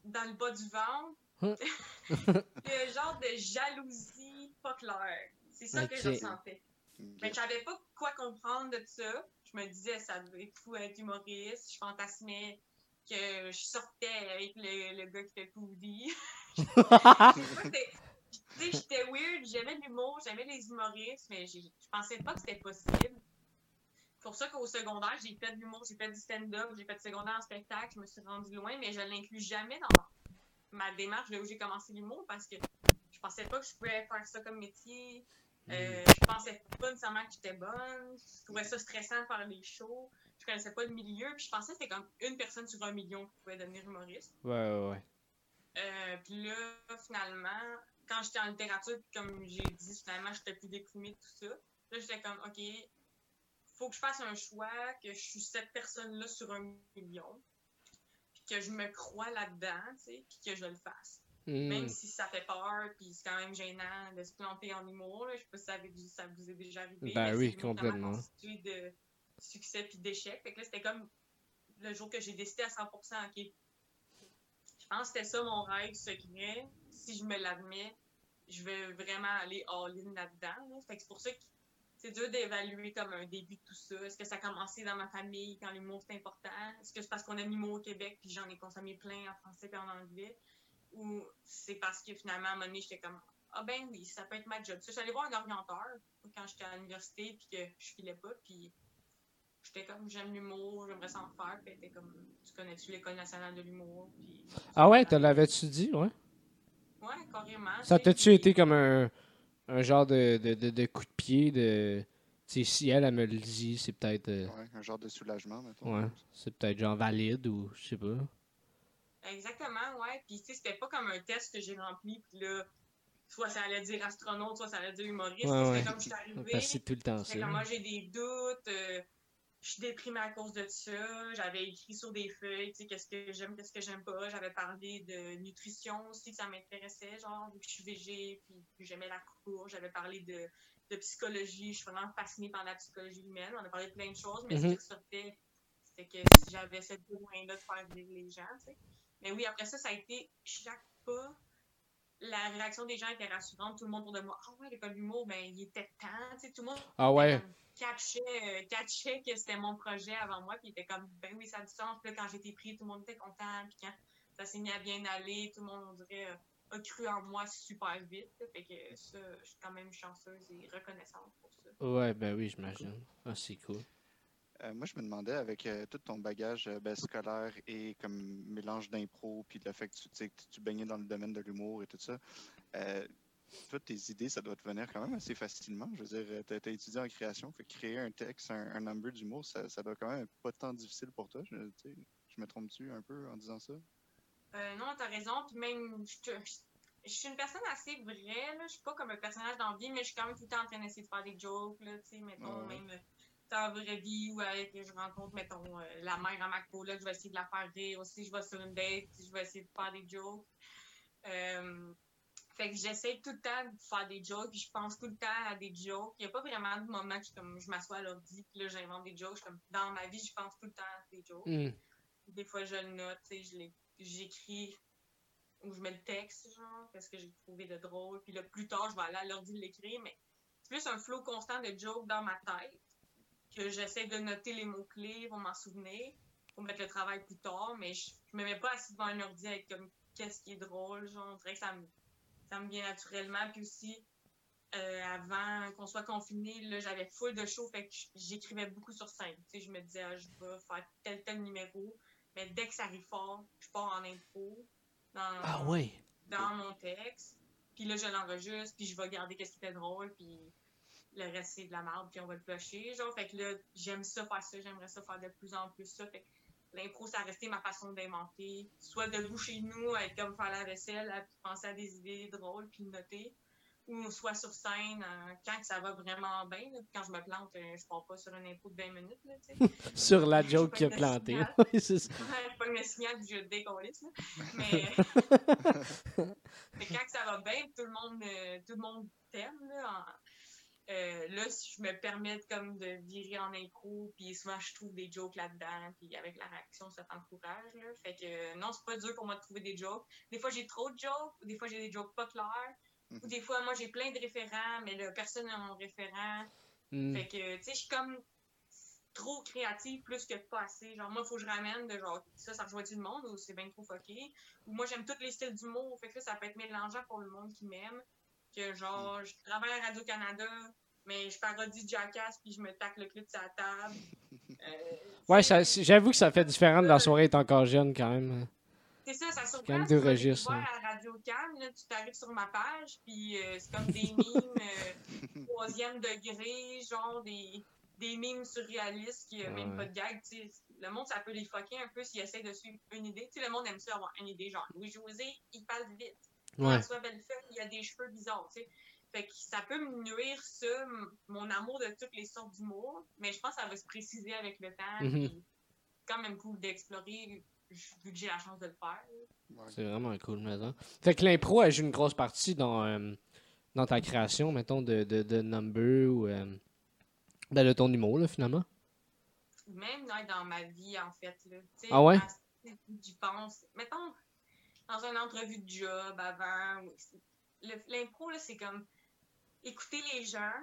dans le bas du ventre. Un genre de jalousie pas claire. C'est ça que je Ok. Mais je savais pas quoi comprendre de ça. Je me disais, ça devait être fou être humoriste. Je fantasmais que je sortais avec le, le gars qui fait Poudi. J'étais weird, j'aimais l'humour, j'aimais les humoristes, mais je pensais pas que c'était possible. pour ça qu'au secondaire, j'ai fait de l'humour, j'ai fait du stand-up, j'ai fait du secondaire en spectacle, je me suis rendue loin, mais je l'inclus jamais dans ma démarche de où j'ai commencé l'humour parce que je pensais pas que je pouvais faire ça comme métier. Euh, je pensais pas nécessairement que j'étais bonne. Je trouvais ça stressant de faire des shows. Je connaissais pas le milieu. Puis je pensais que c'était comme une personne sur un million qui pouvait devenir humoriste. Ouais, ouais, ouais. Euh, puis là, finalement, quand j'étais en littérature, puis comme j'ai dit, finalement, j'étais plus déprimée, tout ça. Là, j'étais comme, OK, faut que je fasse un choix, que je suis cette personne-là sur un million, puis que je me crois là-dedans, tu sais, puis que je le fasse. Hmm. Même si ça fait peur, puis c'est quand même gênant de se planter en humour. Là. Je sais pas si ça, avait, ça vous est déjà arrivé. Ben oui, complètement. de succès puis d'échecs. Fait que là, c'était comme le jour que j'ai décidé à 100%, OK, je pense que c'était ça mon rêve secret. Si je me l'admets, je vais vraiment aller all-in là-dedans. là. Fait que c'est pour ça que c'est dur d'évaluer comme un début de tout ça. Est-ce que ça a commencé dans ma famille quand l'humour c'est important? Est-ce que c'est parce qu'on aime l'humour au Québec puis j'en ai consommé plein en français et en anglais? Ou c'est parce que finalement, à un moment donné, j'étais comme Ah ben oui, ça peut être ma job. J'allais voir un orienteur quand j'étais à l'université puis que je filais pas. Puis j'étais comme J'aime l'humour, j'aimerais s'en faire. Puis était comme Tu connais-tu l'École nationale de l'humour? Puis, Ah ouais, te l'avais-tu dit, ouais? Ouais, carrément. Ça t'a-tu puis- été comme un, un genre de, de, de, de coup de pied de. Tu sais, si elle, elle me le dit, c'est peut-être. euh, Ouais, un genre de soulagement, mettons. ouais, c'est peut-être genre valide ou je sais pas. Exactement, ouais. Puis, tu sais, c'était pas comme un test que j'ai rempli, puis là, soit ça allait dire astronaute, soit ça allait dire humoriste. Ouais, ouais. C'était comme je suis arrivée. C'est tout le temps ça. comme, moi, j'ai des doutes, euh, je suis déprimée à cause de ça. J'avais écrit sur des feuilles, tu sais, qu'est-ce que j'aime, qu'est-ce que j'aime pas. J'avais parlé de nutrition aussi, que ça m'intéressait, genre, vu que je suis végé, puis j'aimais la cour. J'avais parlé de, de psychologie. Je suis vraiment fascinée par la psychologie humaine. On a parlé de plein de choses, mais ce Mhm. qui ressortait, c'était que j'avais cette besoin-là de faire vivre les gens, tu sais. Mais oui, après ça, ça a été chaque pas. La réaction des gens était rassurante. Tout le monde autour de moi, ah ouais, l'école d'humour, ben, il était temps, tu sais, tout le monde Ah ouais. comme, catchait, euh, catchait que c'était mon projet avant moi, puis il était comme, ben oui, ça a du sens. Puis là, quand j'ai été pris, tout le monde était content, puis quand ça s'est mis à bien aller, tout le monde, on dirait, euh, a cru en moi super vite. Fait que ça, je suis quand même chanceuse et reconnaissante pour ça. Ouais, ben oui, j'imagine. Ah, c'est cool. Euh, moi, je me demandais, avec euh, tout ton bagage euh, ben, scolaire et comme mélange d'impro, puis le fait que tu, tu baignais dans le domaine de l'humour et tout ça, euh, toi, tes idées, ça doit te venir quand même assez facilement. Je veux dire, tu as, étudié en création, fait que créer un texte, un, un number d'humour, ça, ça doit quand même être pas tant difficile pour toi. Je, tu sais, je me trompe-tu un peu en disant ça? Euh, non, t'as raison. Puis même, je, suis une personne assez vraie. Là. Je suis pas comme un personnage dans la vie, mais je suis quand même tout le temps en train d'essayer de faire des jokes. Là, tu sais, mettons, Ouais. même la vraie vie où avec, je rencontre, mettons, euh, la mère à Macpo, là, je vais essayer de la faire rire aussi. Je vais sur une date, je vais essayer de faire des jokes. Euh, fait que j'essaie tout le temps de faire des jokes, puis je pense tout le temps à des jokes. Il n'y a pas vraiment de moment que je, comme, je m'assois à l'ordi, puis là, j'invente des jokes. Je comme, dans ma vie, je pense tout le temps à des jokes. Hmm. Des fois, je le note, j'écris ou je mets le texte, genre, qu'est-ce que j'ai trouvé de drôle. Puis là, plus tard, je vais aller à l'ordi l'écrire, mais c'est plus un flot constant de jokes dans ma tête que j'essaie de noter les mots-clés pour m'en souvenir, pour mettre le travail plus tard, mais je, je me mets pas assis devant un ordi avec comme qu'est-ce qui est drôle, genre, on dirait que ça me, ça me vient naturellement. Puis aussi, euh, avant qu'on soit confiné, là, j'avais full de show, fait que j'écrivais beaucoup sur scène. Tu sais, je me disais, ah, je vais faire tel, tel numéro, mais dès que ça arrive fort, je pars en impro, dans, Ah ouais. dans mon texte, puis là, je l'enregistre, puis je vais garder qu'est-ce qui était drôle, puis le reste, c'est de la merde, puis on va le plocher, genre, fait que là, j'aime ça faire ça, j'aimerais ça faire de plus en plus ça, fait que l'impro, ça a resté ma façon d'inventer, soit debout chez nous, être comme faire la vaisselle, à- penser à des idées drôles, puis noter, ou soit sur scène, euh, quand ça va vraiment bien, là, quand je me plante, euh, je pars pas sur une impro de 20 minutes, là. Sur la joke qui a pas planté. pogne le signal du jeu de décolliste. Mais, mais quand ça va bien, tout le monde, euh, tout le monde t'aime, là. en- euh, là, si je me permets de, comme de virer en impro, puis souvent je trouve des jokes là-dedans, puis avec la réaction, ça t'encourage, là. Fait que euh, non, c'est pas dur pour moi de trouver des jokes. Des fois, j'ai trop de jokes, ou des fois, j'ai des jokes pas clairs, ou Mhm. des fois, moi, j'ai plein de référents, mais là, personne n'a mon référent. Hmm. Fait que, tu sais, je suis comme trop créative plus que pas assez. Genre, moi, il faut que je ramène de genre, ça, ça rejoint tout le monde ou c'est bien trop fucké. Ou moi, j'aime tous les styles d'humour. Fait que là, ça peut être mélangeant pour le monde qui m'aime. Que genre, je travaille à Radio-Canada, mais je parodie Jackass puis je me tacle le cul de sa table. Euh, Ouais, tu j'avoue que ça fait différent de la soirée est encore jeune quand même. C'est ça, ça surprend. quand même tu deux registres, voir hein. à Radio Cam, là, tu t'arrives sur ma page, puis euh, c'est comme des mimes euh, troisième degré, genre des, des mimes surréalistes qui n'ont même Ouais. pas de gag. tu sais. Le monde, ça peut les fucker un peu s'ils essaient de suivre une idée. Tu sais, le monde aime ça avoir une idée, genre Louis-José, il parle vite. Ouais. François Bellefeuille, il a des cheveux bizarres, tu sais. Fait que ça peut me nuire, ça, mon amour de toutes les sortes d'humour, mais je pense que ça va se préciser avec le temps. C'est quand même cool d'explorer, vu que j'ai la chance de le faire. Ouais. C'est vraiment cool maintenant. Fait que l'impro a joué une grosse partie dans, euh, dans ta création, mettons, de, de, de number ou euh, ben, de ton humour, là, finalement. Même dans, dans ma vie, en fait. Là. Tu sais, Ah ouais? J'y pense. Mettons, dans une entrevue de job avant, l'impro, là, c'est comme écouter les gens,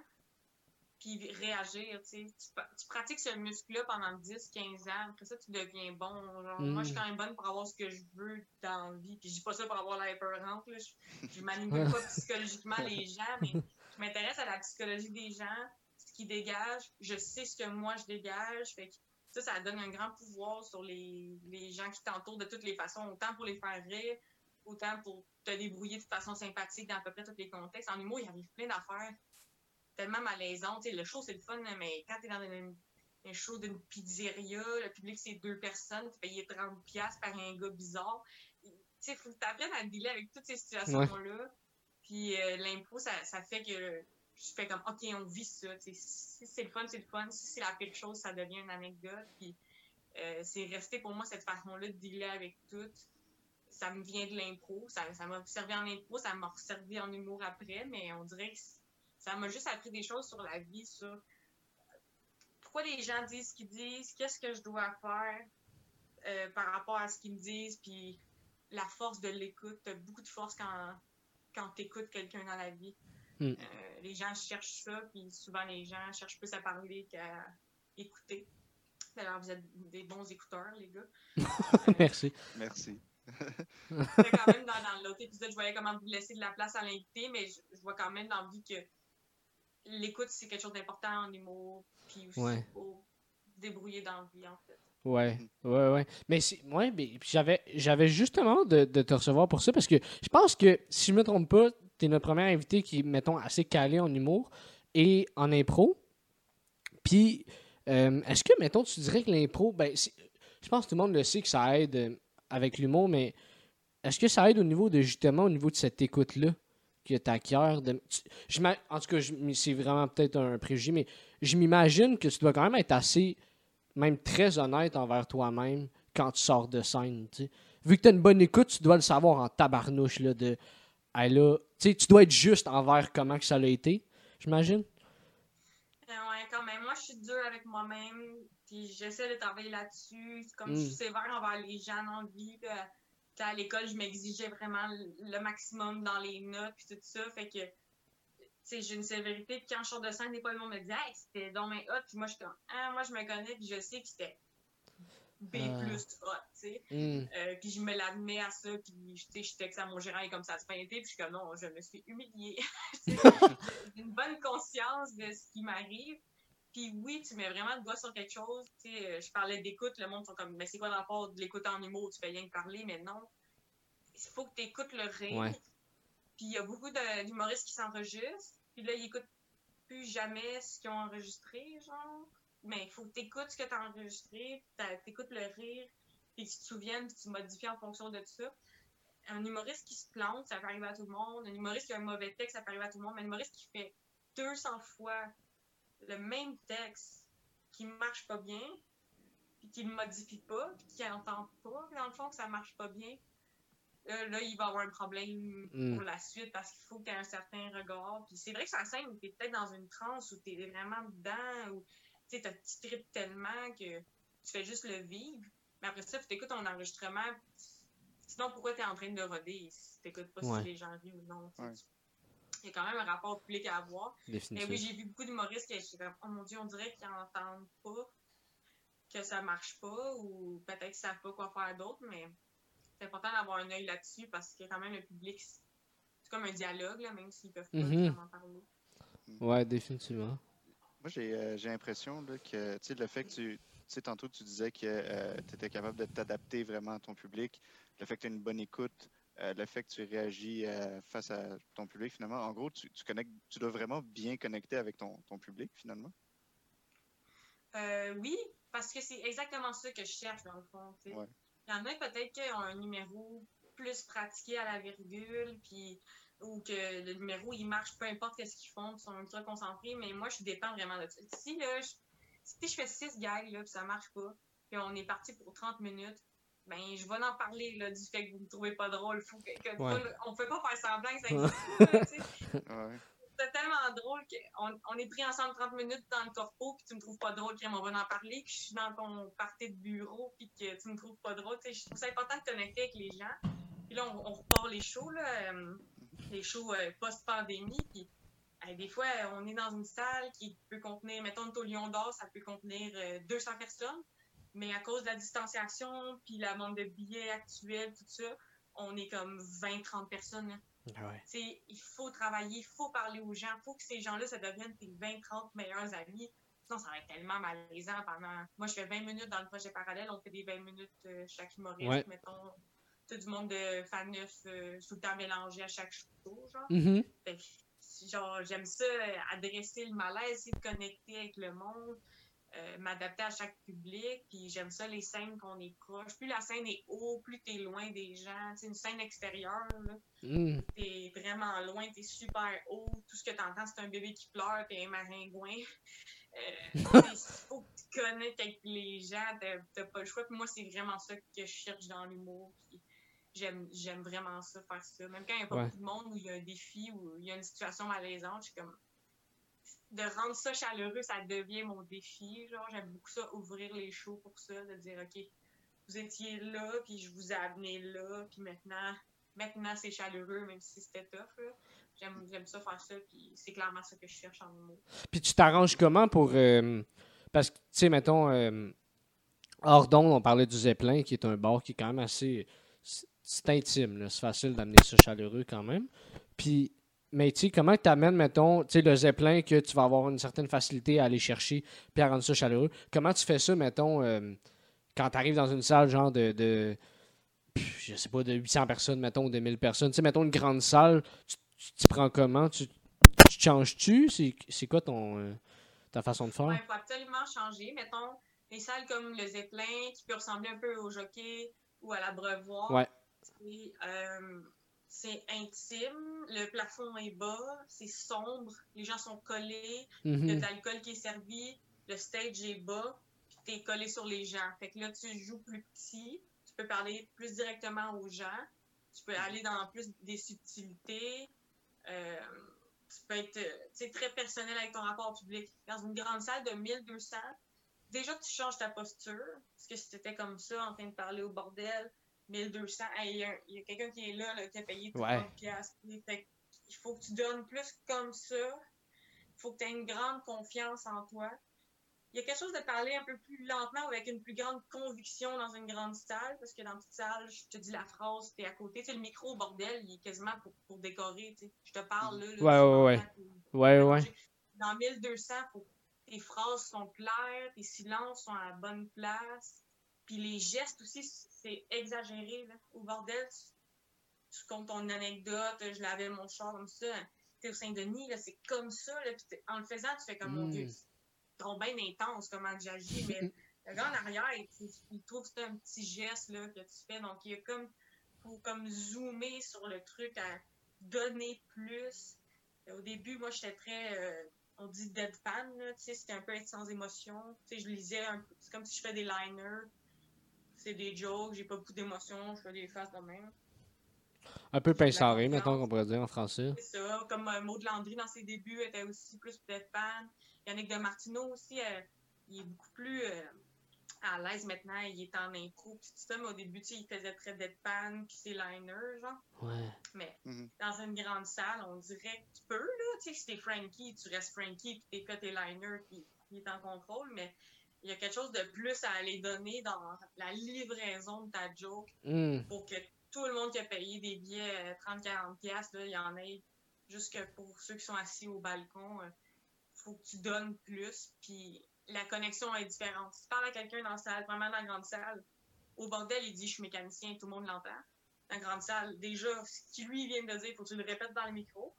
puis réagir, tu. Tu, pratiques ce muscle-là pendant 10, 15 ans, après ça, tu deviens bon. Genre, Moi, je suis Mm. quand même bonne pour avoir ce que je veux dans la vie, puis je dis pas ça pour avoir l'air peurante, là. Je, je manipule pas psychologiquement les gens, mais je m'intéresse à la psychologie des gens, ce qu'ils dégagent, je sais ce que moi je dégage, fait que ça, ça donne un grand pouvoir sur les, les gens qui t'entourent de toutes les façons, autant pour les faire rire, autant pour te débrouiller de façon sympathique dans à peu près tous les contextes. En humour, il arrive plein d'affaires tellement malaisantes. Le show, c'est le fun, mais quand t'es dans une- un show d'une pizzeria, le public, c'est deux personnes, tu payes 30$ par un gars bizarre. Tu sais, faut que t'apprennes à dealer avec toutes ces situations-là. Puis euh, l'impro, ça, ça fait que je fais comme, OK, on vit ça. Si c'est le fun, c'est le fun. Si c'est la pire chose, ça devient une anecdote. Puis euh, c'est resté pour moi cette façon-là de dealer avec tout. Ça me vient de l'impro. Ça m'a servi en impro, ça m'a servi en humour après, mais on dirait que ça m'a juste appris des choses sur la vie, sur pourquoi les gens disent ce qu'ils disent, qu'est-ce que je dois faire euh, par rapport à ce qu'ils me disent, puis la force de l'écoute. Beaucoup de force quand, quand t'écoutes quelqu'un dans la vie. Mm. Euh, les gens cherchent ça, puis souvent les gens cherchent plus à parler qu'à écouter. Alors, vous êtes des bons écouteurs, les gars. Merci. Merci. Fait quand même, dans, dans l'autre épisode, je voyais comment vous laisser de la place à l'invité, mais je, je vois quand même l'envie que l'écoute, c'est quelque chose d'important en humour, puis aussi Ouais. pour se débrouiller dans la vie, en fait. Ouais, ouais, ouais. Mais ouais, mais puis j'avais, j'avais justement de, de te recevoir pour ça parce que je pense que si je me trompe pas, t'es notre premier invité qui est, mettons, assez calé en humour et en impro. Puis, euh, est-ce que, mettons, tu dirais que l'impro, ben, je pense que tout le monde le sait que ça aide euh, avec l'humour, mais est-ce que ça aide au niveau de, justement, au niveau de cette écoute-là que tu- m'a- en tout cas, c'est vraiment peut-être un préjugé, mais je m'imagine que tu dois quand même être assez même très honnête envers toi-même quand tu sors de scène. Vu que tu as une bonne écoute, tu dois le savoir en tabarnouche. Là, de, Là, tu sais, tu dois être juste envers comment que ça l'a été, j'imagine. Euh, ouais, quand même. Moi, je suis dure avec moi-même, puis j'essaie de travailler là-dessus. Comme Mm. je suis sévère envers les gens dans la vie. à l'école, je m'exigeais vraiment le maximum dans les notes, puis tout ça. Fait que, tu sais, j'ai une sévérité. Puis quand je sors de scène, des fois, le monde me dit, hey, c'était dans mes hot. Puis moi, je suis comme, ah, moi, je me connais, puis je sais que c'était B plus hot, tu sais. Hmm. Euh, puis je me l'admets à ça, puis je texte à mon gérant et comme ça se été, puis je suis comme non, je me suis humiliée. J'ai une bonne conscience de ce qui m'arrive. Puis oui, tu mets vraiment le doigt sur quelque chose. Tu sais, euh, je parlais d'écoute, le monde sont comme, mais c'est quoi le rapport de l'écoute en humour? Tu fais rien que parler, mais non. Il faut que tu écoutes le rire. Ouais. Puis il y a beaucoup d'humoristes qui s'enregistrent, puis là, ils écoutent plus jamais ce qu'ils ont enregistré, genre. Mais il faut que tu écoutes ce que tu as enregistré, tu écoutes le rire, puis que tu te souviennes, puis tu modifies en fonction de ça. Un humoriste qui se plante, ça peut arriver à tout le monde. Un humoriste qui a un mauvais texte, ça peut arriver à tout le monde. Mais un humoriste qui fait 200 fois le même texte, qui marche pas bien, puis qui le modifie pas, puis qui entend pas, dans le fond, que ça marche pas bien, là, là, il va avoir un problème Mm. pour la suite parce qu'il faut que tu aies un certain regard. Puis c'est vrai que sur la scène, tu es peut-être dans une transe où tu es vraiment dedans, ou tu sais, tu tripes tellement que tu fais juste le vivre. Mais après ça, tu écoutes ton enregistrement. Sinon, pourquoi tu es en train de roder si tu n'écoutes pas Ouais. si les gens rient ou non? Ouais. Il y a quand même un rapport public à avoir. Mais Définitivement. oui, j'ai vu beaucoup d'humoristes qui étaient oh mon dieu, on dirait qu'ils n'entendent pas que ça marche pas ou peut-être qu'ils savent pas quoi faire d'autre, mais c'est important d'avoir un œil là-dessus parce que quand même le public, c'est comme un dialogue, là, même s'ils peuvent pas Mhm. vraiment parler. Ouais, définitivement. Moi, j'ai euh, l'impression que tu sais, le fait que tu. Tu sais, tantôt, tu disais que tu étais capable de t'adapter vraiment à ton public, le fait que tu as une bonne écoute, euh, le fait que tu réagis euh, face à ton public, finalement. En gros, tu, tu, connectes, tu dois vraiment bien connecter avec ton, ton public, finalement? Euh, oui, parce que c'est exactement ça que je cherche, dans le fond. Ouais. Il y en a peut-être qui ont un numéro plus pratiqué à la virgule, puis ou que le numéro, il marche peu importe ce qu'ils font, ils sont ultra concentrés, mais moi, je dépends vraiment de ça. Si, là, je, si je fais six gags, là, puis ça marche pas, puis on est parti pour 30 minutes, ben, je vais en parler, là, du fait que vous ne trouvez pas drôle. Faut que, que ouais. on peut pas faire semblant que ça existe. ouais. C'est tellement drôle qu'on on est pris ensemble 30 minutes dans le corpo, puis tu me trouves pas drôle, puis on va en parler, que je suis dans ton party de bureau, puis que tu me trouves pas drôle. je trouve ça important de connecter avec les gens. Puis là, on, on repart les shows, là, euh, les shows euh, post-pandémie, puis des fois, on est dans une salle qui peut contenir, mettons, au Lion d'Or, ça peut contenir 200 euh, personnes, mais à cause de la distanciation, puis la manque de billets actuels, tout ça, on est comme 20-30 personnes. Ah il faut travailler, il faut parler aux gens, il faut que ces gens-là, ça devienne tes 20-30 meilleurs amis. Sinon, ça va être tellement malaisant pendant. Moi, je fais 20 minutes dans le projet parallèle, on fait des 20 minutes euh, chaque humoriste, mettons. Tout du monde de fan neuf euh, tout le temps mélangé à chaque show, genre. Mm-hmm. genre, j'aime ça, adresser le malaise, essayer de connecter avec le monde. Euh, m'adapter à chaque public. Puis j'aime ça, les scènes qu'on est proche. Plus la scène est haut, plus t'es loin des gens. C'est une scène extérieure. Là. Mm. T'es vraiment loin, t'es super haut. Tout ce que t'entends, c'est un bébé qui pleure et un maringouin. Euh, il faut que tu connectes avec les gens. T'as pas le choix. Puis moi, c'est vraiment ça que je cherche dans l'humour. J'aime, j'aime vraiment ça, faire ça. Même quand il n'y a pas beaucoup de monde, où il y a un défi, où il y a une situation malaisante, je suis comme de rendre ça chaleureux, ça devient mon défi. Genre, j'aime beaucoup ça, ouvrir les shows pour ça, de dire, OK, vous étiez là, puis je vous ai amené là, puis maintenant, maintenant c'est chaleureux, même si c'était tough. J'aime, j'aime ça faire ça, puis c'est clairement ça que je cherche en humour. Puis tu t'arranges comment pour. Euh, parce que, tu sais, mettons, euh, hors on parlait du Zeppelin, qui est un bar qui est quand même assez. C'est intime, c'est facile d'amener ça chaleureux quand même. Puis mais tu sais, comment tu amènes, mettons, tu sais, le zeppelin que tu vas avoir une certaine facilité à aller chercher puis à rendre ça chaleureux? Comment tu fais ça, mettons, euh, quand tu arrives dans une salle genre de, de je sais pas, de 800 personnes, mettons, ou de 1000 personnes? Tu sais, mettons une grande salle, tu, tu, prends comment? Tu, tu changes-tu? C'est quoi ton, euh, ta façon de faire? Il faut absolument changer. Mettons, les salles comme le Zeppelin, qui peut ressembler un peu au jockey ou à l'abreuvoir. Ouais. Euh, c'est intime, le plafond est bas, c'est sombre, les gens sont collés, il y a de mhm. l'alcool qui est servi, le stage est bas, puis t'es collé sur les gens. Fait que là, tu joues plus petit, tu peux parler plus directement aux gens, tu peux aller dans plus des subtilités, euh, tu peux être euh, très personnel avec ton rapport au public. Dans une grande salle de 1200, déjà tu changes ta posture, parce que si t'étais comme ça en train de parler au bordel, 1200. Il y a, quelqu'un qui est là, qui a payé 30 pièces. Il faut que tu donnes plus comme ça. Il faut que tu aies une grande confiance en toi. Il y a quelque chose de parler un peu plus lentement ou avec une plus grande conviction dans une grande salle, parce que dans une petite salle, je te dis la phrase, tu es à côté. Tu sais, le micro, bordel, il est quasiment pour, pour décorer. Tu sais. Je te parle là. ouais, ouais, ouais. ouais, ouais. Dans 1200, faut, tes phrases sont claires, tes silences sont à la bonne place. Puis les gestes aussi, c'est exagéré. Là. Au bordel, tu, comptes ton anecdote, je lavais mon char comme ça. T'es au Saint-Denis, c'est comme ça. Là, en le faisant, tu fais comme, mon Dieu, mm. c'est trop bien intense comment j'agis. Mais le gars en arrière, il, trouve que c'est un petit geste là, que tu fais. Donc, il y a comme, pour comme zoomer sur le truc à donner plus. Au début, moi, j'étais très... Euh, on dit deadpan, tu sais, c'était un peu être sans émotion. Tu sais, je lisais un peu, c'est comme si je fais des liners c'est des jokes, j'ai pas beaucoup d'émotions, je fais des faces de même. Un peu pincé mettons qu'on pourrait dire en français. C'est ça, comme euh, Maud Landry dans ses débuts était aussi plus peut-être fan. Yannick de Martineau aussi, euh, il est beaucoup plus euh, à l'aise maintenant, il est en impro, pis tout ça, mais au début, il faisait très deadpan, puis c'est liner, genre. Ouais. Mais mhm. dans une grande salle, on dirait que tu peux, là, tu sais, si t'es Frankie, tu restes Frankie, puis t'es fait tes liners, puis il est en contrôle, mais il y a quelque chose de plus à aller donner dans la livraison de ta joke hmm. pour que tout le monde qui a payé des billets 30-40$, euh, il y en ait Juste que pour ceux qui sont assis au balcon, il faut que tu donnes plus, puis la connexion est différente. Si tu parles à quelqu'un dans la salle, vraiment dans la grande salle, au bordel, il dit je suis mécanicien, tout le monde l'entend. Dans la grande salle, déjà, ce qu'il lui vient de dire, il faut que tu le répètes dans le micro.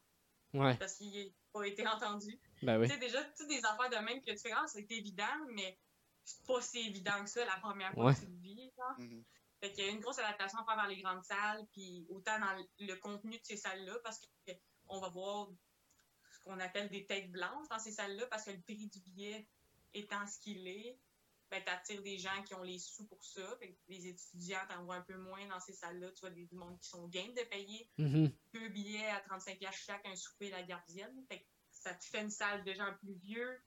Ouais. Parce qu'il n'a pas été entendu. Ben oui. Tu sais, déjà, toutes des affaires de même que tu fais, ah, c'est évident, mais c'est pas si évident que ça la première fois Ouais. que tu le vis. genre. Mhm. Fait qu'il y a une grosse adaptation à faire vers les grandes salles, puis autant dans le contenu de ces salles-là, parce qu'on va voir ce qu'on appelle des têtes blanches dans ces salles-là, parce que le prix du billet étant ce qu'il est, ben, t'attires des gens qui ont les sous pour ça. Fait que les étudiants, t'en vois un peu moins dans ces salles-là. Tu vois des du monde qui sont game de payer Mhm. deux billets à 35 piastres chaque, un souper la gardienne. Fait que ça te fait une salle de gens plus vieux.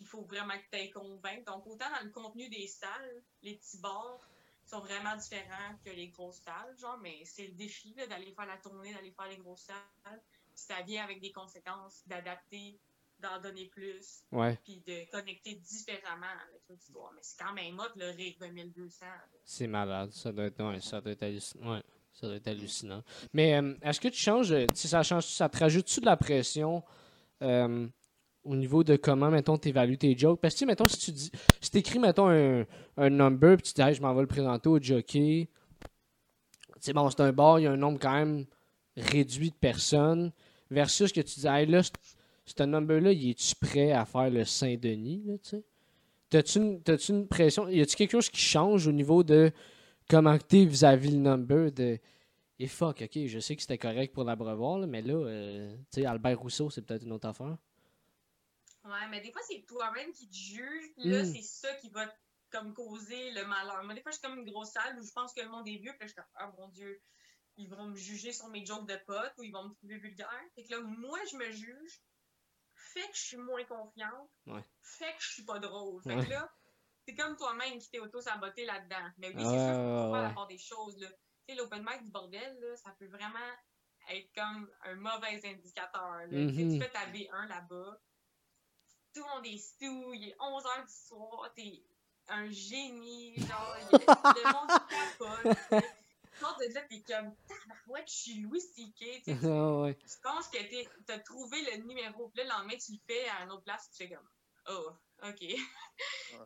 Il faut vraiment que tu convaincre. Donc, autant dans le contenu des salles, les petits bars sont vraiment différents que les grosses salles, genre, mais c'est le défi d'aller faire la tournée, d'aller faire les grosses salles. Puis ça vient avec des conséquences d'adapter, d'en donner plus, Ouais. puis de connecter différemment avec l'auditoire. Mais c'est quand même hot le 1200. là. C'est malade. Ça doit être, ouais, ça doit être hallucinant. Ouais, ça doit être hallucinant. Mais euh, est-ce que tu changes, euh, sais, ça change, ça te rajoute-tu de la pression euh, au niveau de comment, mettons, tu évalues tes jokes? Parce que, tu sais, mettons, si tu dis, si t'écris, mettons, un, un number, puis tu dis, Hey, je m'en vais le présenter au jockey, c'est bon, c'est un bar, il y a un nombre quand même réduit de personnes, versus que tu dis, hey, là, ce number-là, il est-tu prêt à faire le Saint-Denis, là, tu sais? T'as-tu une, pression? Y a-tu quelque chose qui change au niveau de comment t'es vis-à-vis le number de. Et fuck, ok, je sais que c'était correct pour l'abreuvoir, mais là, euh, tu sais, Albert Rousseau, c'est peut-être une autre affaire. Ouais, mais des fois, c'est toi-même qui te juge. puis Là, Mm. c'est ça qui va comme causer le malheur. Moi, des fois, je suis comme une grosse salle où je pense que le monde est vieux. Puis là, je suis comme, ah mon Dieu, ils vont me juger sur mes jokes de potes ou ils vont me trouver vulgaire. Fait que là, moi, je me juge. Fait que je suis moins confiante. Ouais. Fait que je suis pas drôle. Fait Ouais. que là, c'est comme toi-même qui t'es auto-saboté là-dedans. Mais oui, c'est Ah, sûr, faut ouais, pas faire la part des choses. Tu sais, l'open mic du bordel, là, ça peut vraiment être comme un mauvais indicateur. là. Tu Mhm. Tu fais ta B1 là-bas, tout le monde est sous, il est 11h du soir, t'es un génie, genre, il le monde capote. Sors de là, t'es comme, tabarouette, je suis Louis C.K. Tu sais, Ah, ouais. tu penses que t'es- t'as trouvé le numéro, puis là, le lendemain, tu le fais à une autre place, tu fais comme, oh, ok. tu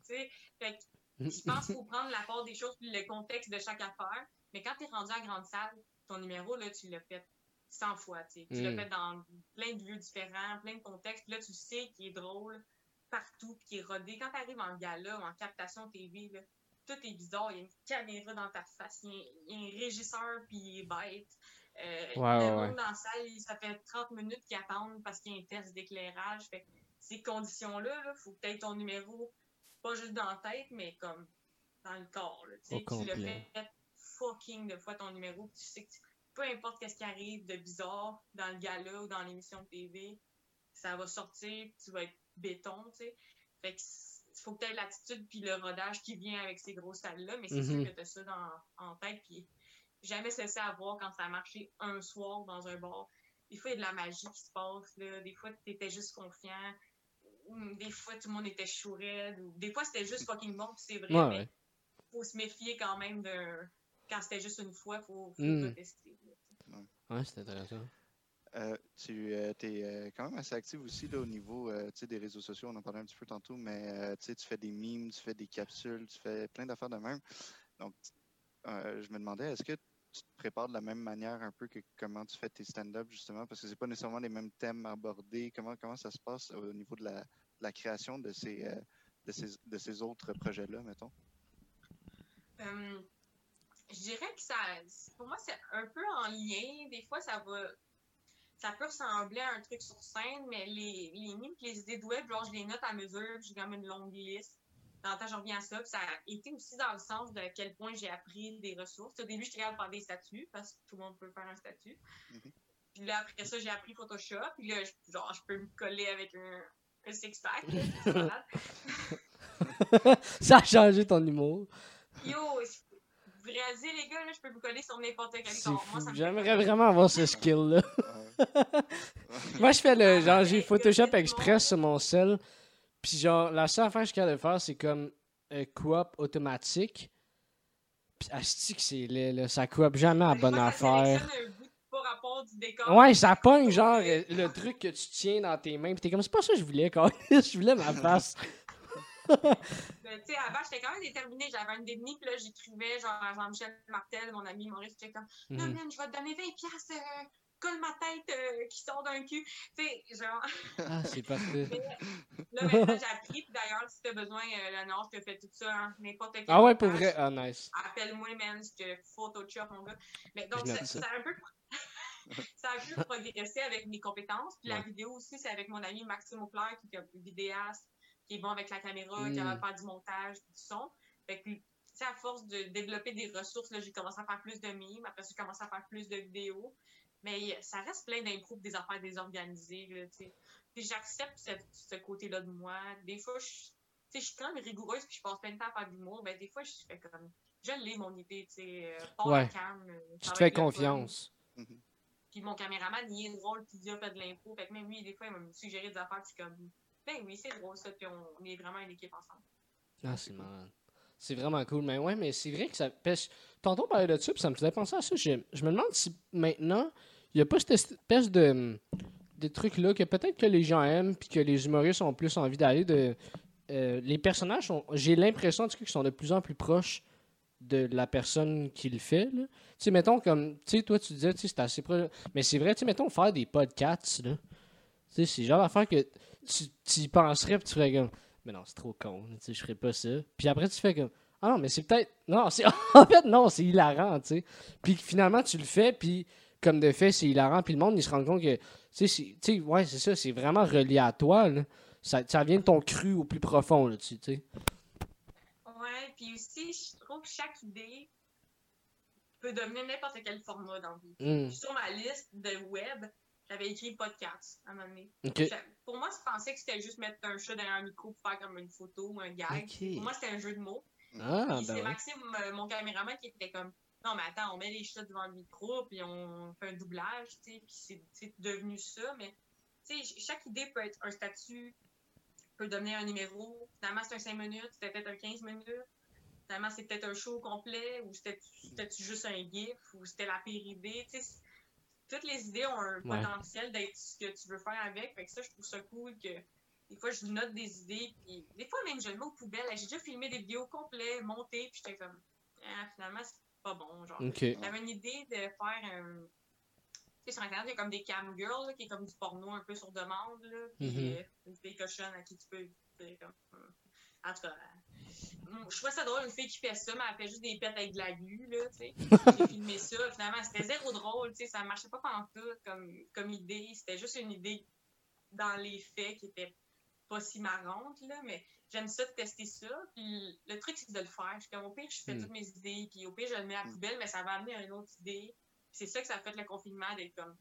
sais, fait que je pense qu'il faut prendre la part des choses, puis le contexte de chaque affaire. Mais quand t'es rendu à grande salle, ton numéro, là, tu l'as fait 100 fois, tu sais. Tu l'as Mm. fait dans plein de lieux différents, plein de contextes, puis là, tu sais qu'il est drôle partout, puis qu'il est rodé. Quand t'arrives en gala ou en captation TV, là, tout est bizarre. Il y a une caméra dans ta face, il y a, un régisseur, puis il est bête. Euh, le monde ouais. dans la salle, ça fait 30 minutes qu'ils attendent parce qu'il y a un test d'éclairage. Fait ces conditions-là, il faut peut-être ton numéro, pas juste dans la tête, mais comme dans le corps. Là, tu tu le fais fucking de fois ton numéro, tu sais que tu- peu importe qu'est-ce qui arrive de bizarre dans le gala ou dans l'émission de TV, ça va sortir, tu vas être béton, tu sais. Fait que il faut que tu aies l'attitude puis le rodage qui vient avec ces grosses salles-là, mais c'est sûr que tu as ça dans, en tête, puis jamais cessé à voir quand ça a marché un soir dans un bar. Des fois, il y a de la magie qui se passe, là. Des fois, tu étais juste confiant. Des fois, tout le monde était chou raide, ou Des fois, c'était juste fucking bon, c'est vrai, Ouais, mais ouais. faut se méfier quand même de... Quand c'était juste une fois, faut, faut Mm. tester. Ouais, c'est intéressant. Euh, tu es quand même assez actif aussi là, au niveau euh, tu sais, des réseaux sociaux, on en parlait un petit peu tantôt, mais euh, tu sais, tu fais des memes, tu fais des capsules, tu fais plein d'affaires de même. Donc, euh, je me demandais, est-ce que tu te prépares de la même manière un peu que comment tu fais tes stand-up justement, parce que c'est pas nécessairement les mêmes thèmes abordés. Comment, comment ça se passe au niveau de la, de la création de ces, euh, de ces, de ces autres projets-là, mettons? Euh, je dirais que ça, pour moi, c'est un peu en lien. Des fois, ça va, ça peut ressembler à un truc sur scène, mais les, les mimes et les idées de web, genre, je les note à mesure, puis j'ai même une longue liste. Dans le temps, je reviens à ça, puis ça a été aussi dans le sens de à quel point j'ai appris des ressources. Au début, j'étais capable de faire des statuts, parce que tout le monde peut faire un statut. Mhm. Puis là, après ça, j'ai appris Photoshop, puis là, je- genre, je peux me coller avec un, un six-pack, ça a changé ton humour. Yo, Les gars, là, je peux vous coller sur n'importe quel corps. J'aimerais vraiment avoir ce skill-là. Moi, je fais le. Ah, Genre, j'ai Photoshop le Express sur mon sel. Puis, genre, la seule affaire que je suis capable de faire, c'est comme euh, coop automatique. Puis, asti que c'est laid, là. Ça coop jamais à bonne affaire. Ouais, ça pogne, genre, euh, le truc que tu tiens dans tes mains. Pis t'es comme, c'est pas ça que je voulais, quand Je voulais ma face. Mais, tu sais, avant, j'étais quand même déterminée. J'avais un déni, puis là, j'écrivais, genre, à Jean-Michel Martel, mon ami Maurice, j'étais comme, non, Mhm. man, je vais te donner 20 piastres, euh, colle ma tête euh, qui sort d'un cul. Tu sais, genre, Ah, c'est parfait. là, maintenant, j'ai appris. Puis d'ailleurs, si t'as besoin, euh, Léonore, je te fais tout ça, hein, n'importe quel. Ah ouais, pour vrai? Ah, nice. Appelle-moi, man, je te Photoshop, mon gars. Mais donc, ça, ça. ça a un peu. ça a un peu progressé avec mes compétences. Puis la vidéo aussi, c'est avec mon ami Maxime Auclair, qui est un vidéaste, qui est bon avec la caméra, Mm. qui va faire du montage, du son. Fait que, tu sais, à force de développer des ressources, là, j'ai commencé à faire plus de mimes. Après, j'ai commencé à faire plus de vidéos. Mais ça reste plein d'impro, des affaires désorganisées, là, tu sais. Puis j'accepte ce, ce côté-là de moi. Des fois, je, tu sais, je suis quand même rigoureuse, puis je passe plein de temps à faire de l'humour. Mais des fois, je fais comme. Je l'ai, mon idée, tu sais. Euh, Ouais. la cam, euh, Tu te fais confiance. Puis mon caméraman, il est drôle, puis il a fait de l'impro. Fait que même lui, des fois, il m'a suggéré des affaires, puis comme, ben oui, c'est drôle ça, puis on, est vraiment une équipe ensemble. Ah, c'est malade. C'est vraiment cool. Mais ouais, mais c'est vrai que ça. que Tantôt, on parlait de ça, puis ça me faisait penser à ça. Je, je me demande si maintenant, il n'y a pas cette espèce de, de truc-là que peut-être que les gens aiment, puis que les humoristes ont plus envie d'aller. de euh, Les personnages, sont, j'ai l'impression qu'ils sont de plus en plus proches de la personne qui le fait. Tu sais, mettons, comme, tu sais, toi, tu disais, tu sais, c'est assez proche. Mais c'est vrai, tu sais, mettons, faire des podcasts, là. Tu sais, c'est genre d'affaire que tu, tu y penserais, puis tu ferais comme, mais non, c'est trop con, tu sais, je ferais pas ça. Puis après, tu fais comme, ah non, mais c'est peut-être, non, c'est, en fait, non, c'est hilarant, tu sais. Puis finalement, tu le fais, puis comme de fait, c'est hilarant, puis le monde, il se rend compte que, tu sais, c'est- tu sais, ouais, c'est ça, c'est vraiment relié à toi, là. Ça, ça vient de ton cru au plus profond, là, tu sais. Ouais, puis aussi, je trouve que chaque idée peut devenir n'importe quel format dans la vie. Hum, Puis sur ma liste de web, j'avais écrit podcast à un moment donné. Pour moi, je pensais que c'était juste mettre un chat derrière un micro pour faire comme une photo ou un gag. Pour moi, c'était un jeu de mots. Ah, ben c'est ouais. Maxime, euh, mon caméraman, qui était comme Non, mais attends, on met les chats devant le micro, puis on fait un doublage, tu sais, puis c'est- devenu ça. Mais, tu sais, ch- chaque idée peut être un statut, peut devenir un numéro. Finalement, c'est un 5 minutes, c'était peut-être un 15 minutes. Finalement, c'est peut-être un show complet, ou c'était juste un gif, ou c'était la pire idée. Tu sais, c- toutes les idées ont un Ouais. potentiel d'être ce que tu veux faire avec. Fait que ça, je trouve ça cool que des fois, je note des idées, puis des fois, même, je le mets aux poubelles. J'ai déjà filmé des vidéos complètes, montées, puis j'étais comme, ah, finalement, c'est pas bon. Genre, Ok. j'avais une idée de faire un. Tu sais, sur Internet, il y a comme des cam girls, là, qui est comme du porno un peu sur demande, là. Puis, euh, une fille cochonne à qui tu peux. Comme, euh, en tout cas, euh, je trouvais ça drôle, une fille qui fait ça, mais elle fait juste des pets avec de la glu, là, tu sais. J'ai filmé ça, finalement, c'était zéro drôle, tu sais, ça marchait pas pantoute comme, comme idée. C'était juste une idée dans les faits qui était pas si marrante, là, mais j'aime ça de tester ça. Puis le truc, c'est de le faire. Je suis comme, au pire, je fais Mm. toutes mes idées, puis au pire, je le mets à la poubelle, mais ça va amener à une autre idée. C'est ça que ça a fait le confinement, d'être comme,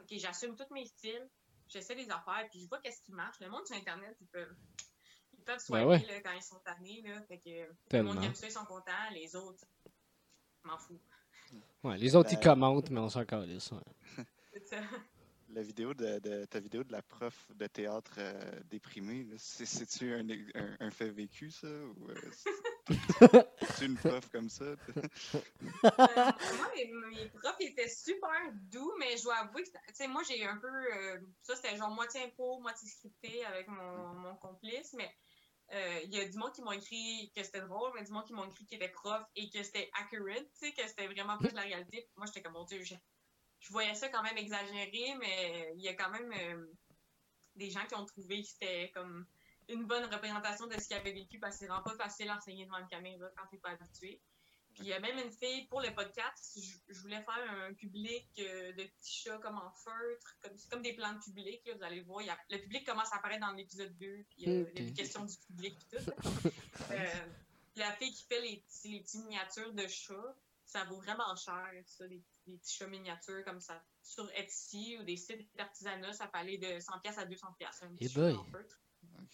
OK, j'assume tous mes styles, j'essaie des affaires, puis je vois qu'est-ce qui marche. Le monde sur Internet, ils peuvent, ils peuvent swiper ouais. là, quand ils sont tannés, là. Fait que le Tellement. monde qui aime ça, ils sont contents. Les autres, je m'en fous. Ouais, les autres, ils Ben- commentent, mais on s'en calisse. ouais. C'est ça. La vidéo de, de- ta vidéo de la prof de théâtre euh, déprimée, c'est-tu un, un- un fait vécu, ça? Ou euh, c'est- une prof comme ça? Euh, moi, mes, mes profs étaient super doux, mais je dois avouer que, tu sais, moi, j'ai un peu. euh, ça, c'était genre moitié impro, moitié scripté avec mon, mon complice, mais euh, il y a du monde qui m'ont écrit que c'était drôle, mais du monde qui m'ont écrit qu'il était prof et que c'était accurate, tu sais, que c'était vraiment plus la réalité. Moi, j'étais comme, mon Dieu, je, je voyais ça quand même exagéré, mais il y a quand même euh, des gens qui ont trouvé que c'était comme une bonne représentation de ce qu'ils avaient vécu parce que c'est vraiment pas facile à enseigner devant une caméra quand t'es pas habitué. Puis il y a même une fille pour le podcast, je, voulais faire un public euh, de petits chats comme en feutre, comme, c'est comme des plans de public, là, vous allez le voir. a- le public commence à apparaître dans l'épisode 2, puis euh, il y a des questions du public et tout. Euh, la fille qui fait les petits miniatures de chats, ça vaut vraiment cher, ça, des, des petits chats miniatures comme ça. Sur Etsy ou des sites d'artisanat, ça peut aller de 100$ à 200$. Un petit Eh chat boy. en feutre.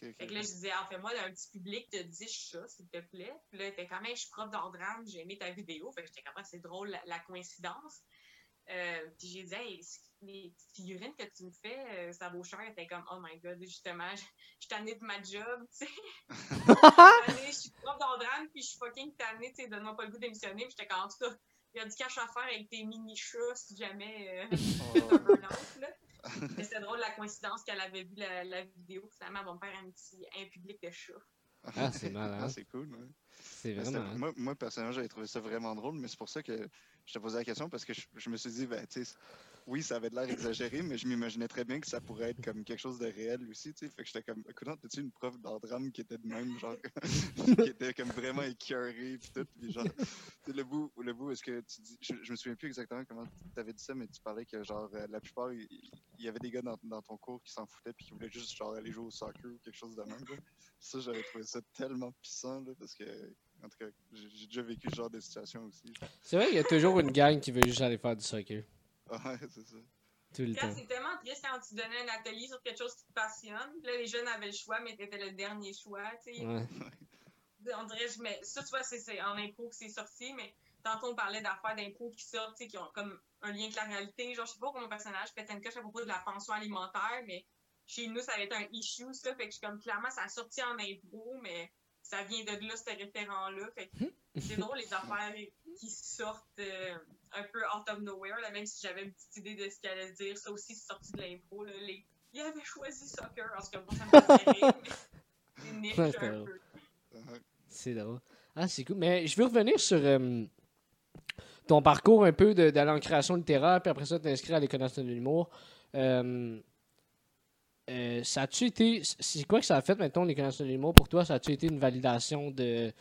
Fait que là, je disais, ah, fais-moi un petit public de 10 chats, s'il te plaît. Puis là, elle était quand même, je suis prof d'art drame, j'ai aimé ta vidéo. Fait que j'étais capable, c'est drôle la, la coïncidence. Euh, puis j'ai dit, hey, les petites figurines que tu me fais, euh, ça vaut cher. Elle était comme, oh my god, justement, je, suis tannée de ma job, tu sais. Je suis prof d'art drame, puis je suis fucking tannée, tu sais, donne-moi pas le goût d'émissionner. Puis j'étais comme, en tout cas, il y a du cash à faire avec tes mini-chats si jamais euh, oh. un là. Mais c'était drôle la coïncidence qu'elle avait vu la, la vidéo. Finalement, elle va me faire un petit un public de chats. Ah, c'est malin. Ah, c'est cool, ouais. C'est vraiment. Moi, moi, personnellement, j'avais trouvé ça vraiment drôle, mais c'est pour ça que je te posais la question parce que je, je me suis dit, ben, tu sais, oui, ça avait l'air exagéré, mais je m'imaginais très bien que ça pourrait être comme quelque chose de réel aussi, tu sais. Fait que j'étais comme, écoute, t'as-tu une prof d'art drame qui était de même, genre, qui était comme vraiment écœurée, puis tout, puis genre, le bout, le bout, est-ce que tu dis, je, me souviens plus exactement comment t'avais dit ça, mais tu parlais que, genre, euh, la plupart, il, y avait des gars dans, ton cours qui s'en foutaient, puis qui voulaient juste, genre, aller jouer au soccer ou quelque chose de même. Ça, j'avais trouvé ça tellement puissant, là, parce que, en tout cas, j'ai déjà vécu ce genre de situation aussi. C'est vrai, il y a toujours une gang qui veut juste aller faire du soccer. Ouais, c'est ça. Tout le temps. C'est tellement triste quand tu donnais un atelier sur quelque chose qui te passionne. Là, les jeunes avaient le choix, mais t'étais le dernier choix, tu sais. Ouais. On dirait, je mets... ça, tu vois, c'est en impro que c'est sorti, mais tantôt, on parlait d'affaires d'impro qui sortent, tu sais, qui ont comme un lien avec la réalité. Genre, je sais pas comment mon personnage fait une coche à propos de la pension alimentaire, mais chez nous, ça avait été un issue, ça. Fait que je suis comme, clairement, ça a sorti en impro, mais ça vient de là, ce référent-là. Fait que c'est drôle, les affaires qui sortent euh, un peu out of nowhere, là, même si j'avais une petite idée de ce qu'elle allait dire. Ça aussi, c'est sorti de l'impro. Les... Il avait choisi soccer, parce que moi, ça me fait c'est niche un peu. C'est drôle. Ah, c'est cool. Mais je veux revenir sur euh, ton parcours un peu d'aller en création littéraire, puis après ça, t'inscrire à l'École nationale de l'humour. Euh, euh, ça a-tu été. C'est quoi que ça a fait, mettons, l'École nationale de l'humour pour toi? Ça a-tu été une validation de.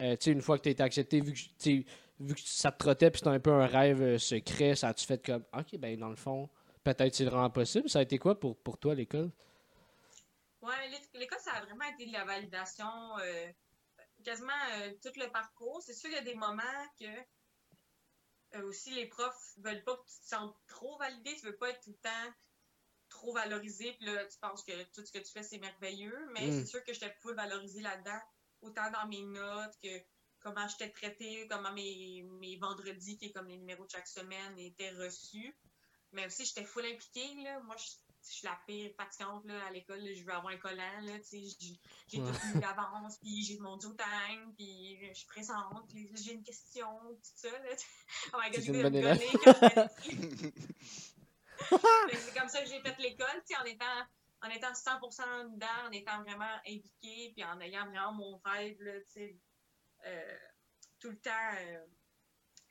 Euh, tu sais, une fois que tu as été accepté, vu que, vu que ça te trottait puis c'était un peu un rêve euh, secret, ça a-tu fait comme. Ok, ben dans le fond, peut-être c'est vraiment possible. Ça a été quoi pour, pour toi, l'école? Ouais, l'école, ça a vraiment été de la validation. Euh, quasiment tout le parcours. C'est sûr qu'il y a des moments que aussi les profs veulent pas que tu te sentes trop validé, tu veux pas être tout le temps trop valorisé, puis là, tu penses que tout ce que tu fais, c'est merveilleux, mais Mm. c'est sûr que j'étais full valorisée là-dedans, autant dans mes notes que comment j'étais traitée, comment mes, mes vendredis, qui est comme les numéros de chaque semaine, étaient reçus. Mais aussi, j'étais full impliquée, là. Moi, je, je suis la pire patiente, là, à l'école, je veux avoir un collant, là, j'ai j'ai Ouais. tout mis d'avance, puis j'ai mon do time, puis je suis présente, puis j'ai une question, tout ça, là. Oh my God, C'est je vais me c'est comme ça que j'ai fait l'école, en étant, en étant 100% dedans, en étant vraiment impliquée, puis en ayant vraiment mon rêve, là, tu sais, euh, tout le temps euh,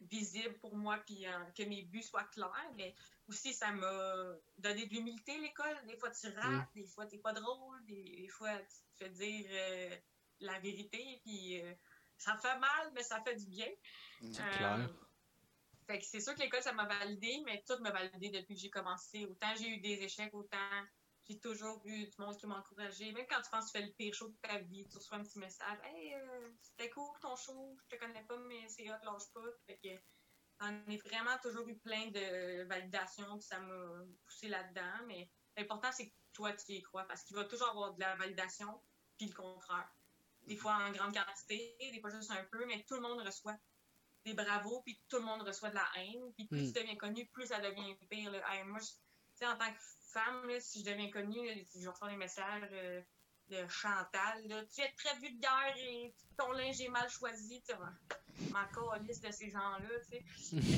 visible pour moi, puis euh, que mes buts soient clairs. Mais aussi, ça m'a donné de l'humilité, l'école. Des fois, tu rates, des fois, t'es pas drôle, des, des fois, tu te fais dire euh, la vérité, puis ça fait mal, mais ça fait du bien. C'est clair. Fait que c'est sûr que l'école, ça m'a validé, mais tout m'a validé depuis que j'ai commencé. Autant j'ai eu des échecs, autant j'ai toujours eu du monde qui m'a encouragé. Même quand tu penses que tu fais le pire show de ta vie, tu reçois un petit message Hey, euh, c'était cool ton show, je te connais pas, mais c'est hot, lâche pas. Fait que j'en ai vraiment toujours eu plein de validations, puis ça m'a poussé là-dedans. Mais l'important, c'est que toi, tu y crois, parce qu'il va toujours avoir de la validation, puis le contraire. Des fois en grande quantité, des fois juste un peu, mais tout le monde reçoit des bravos, puis tout le monde reçoit de la haine. Puis plus Mm. tu deviens connu, plus ça devient pire. Là. Hey, moi, je- tu sais, en tant que femme, là, si je deviens connue, là, je reçois des messages euh, de Chantal. Là, tu es très vulgaire et ton linge est mal choisi. Tu ma liste de ces gens-là.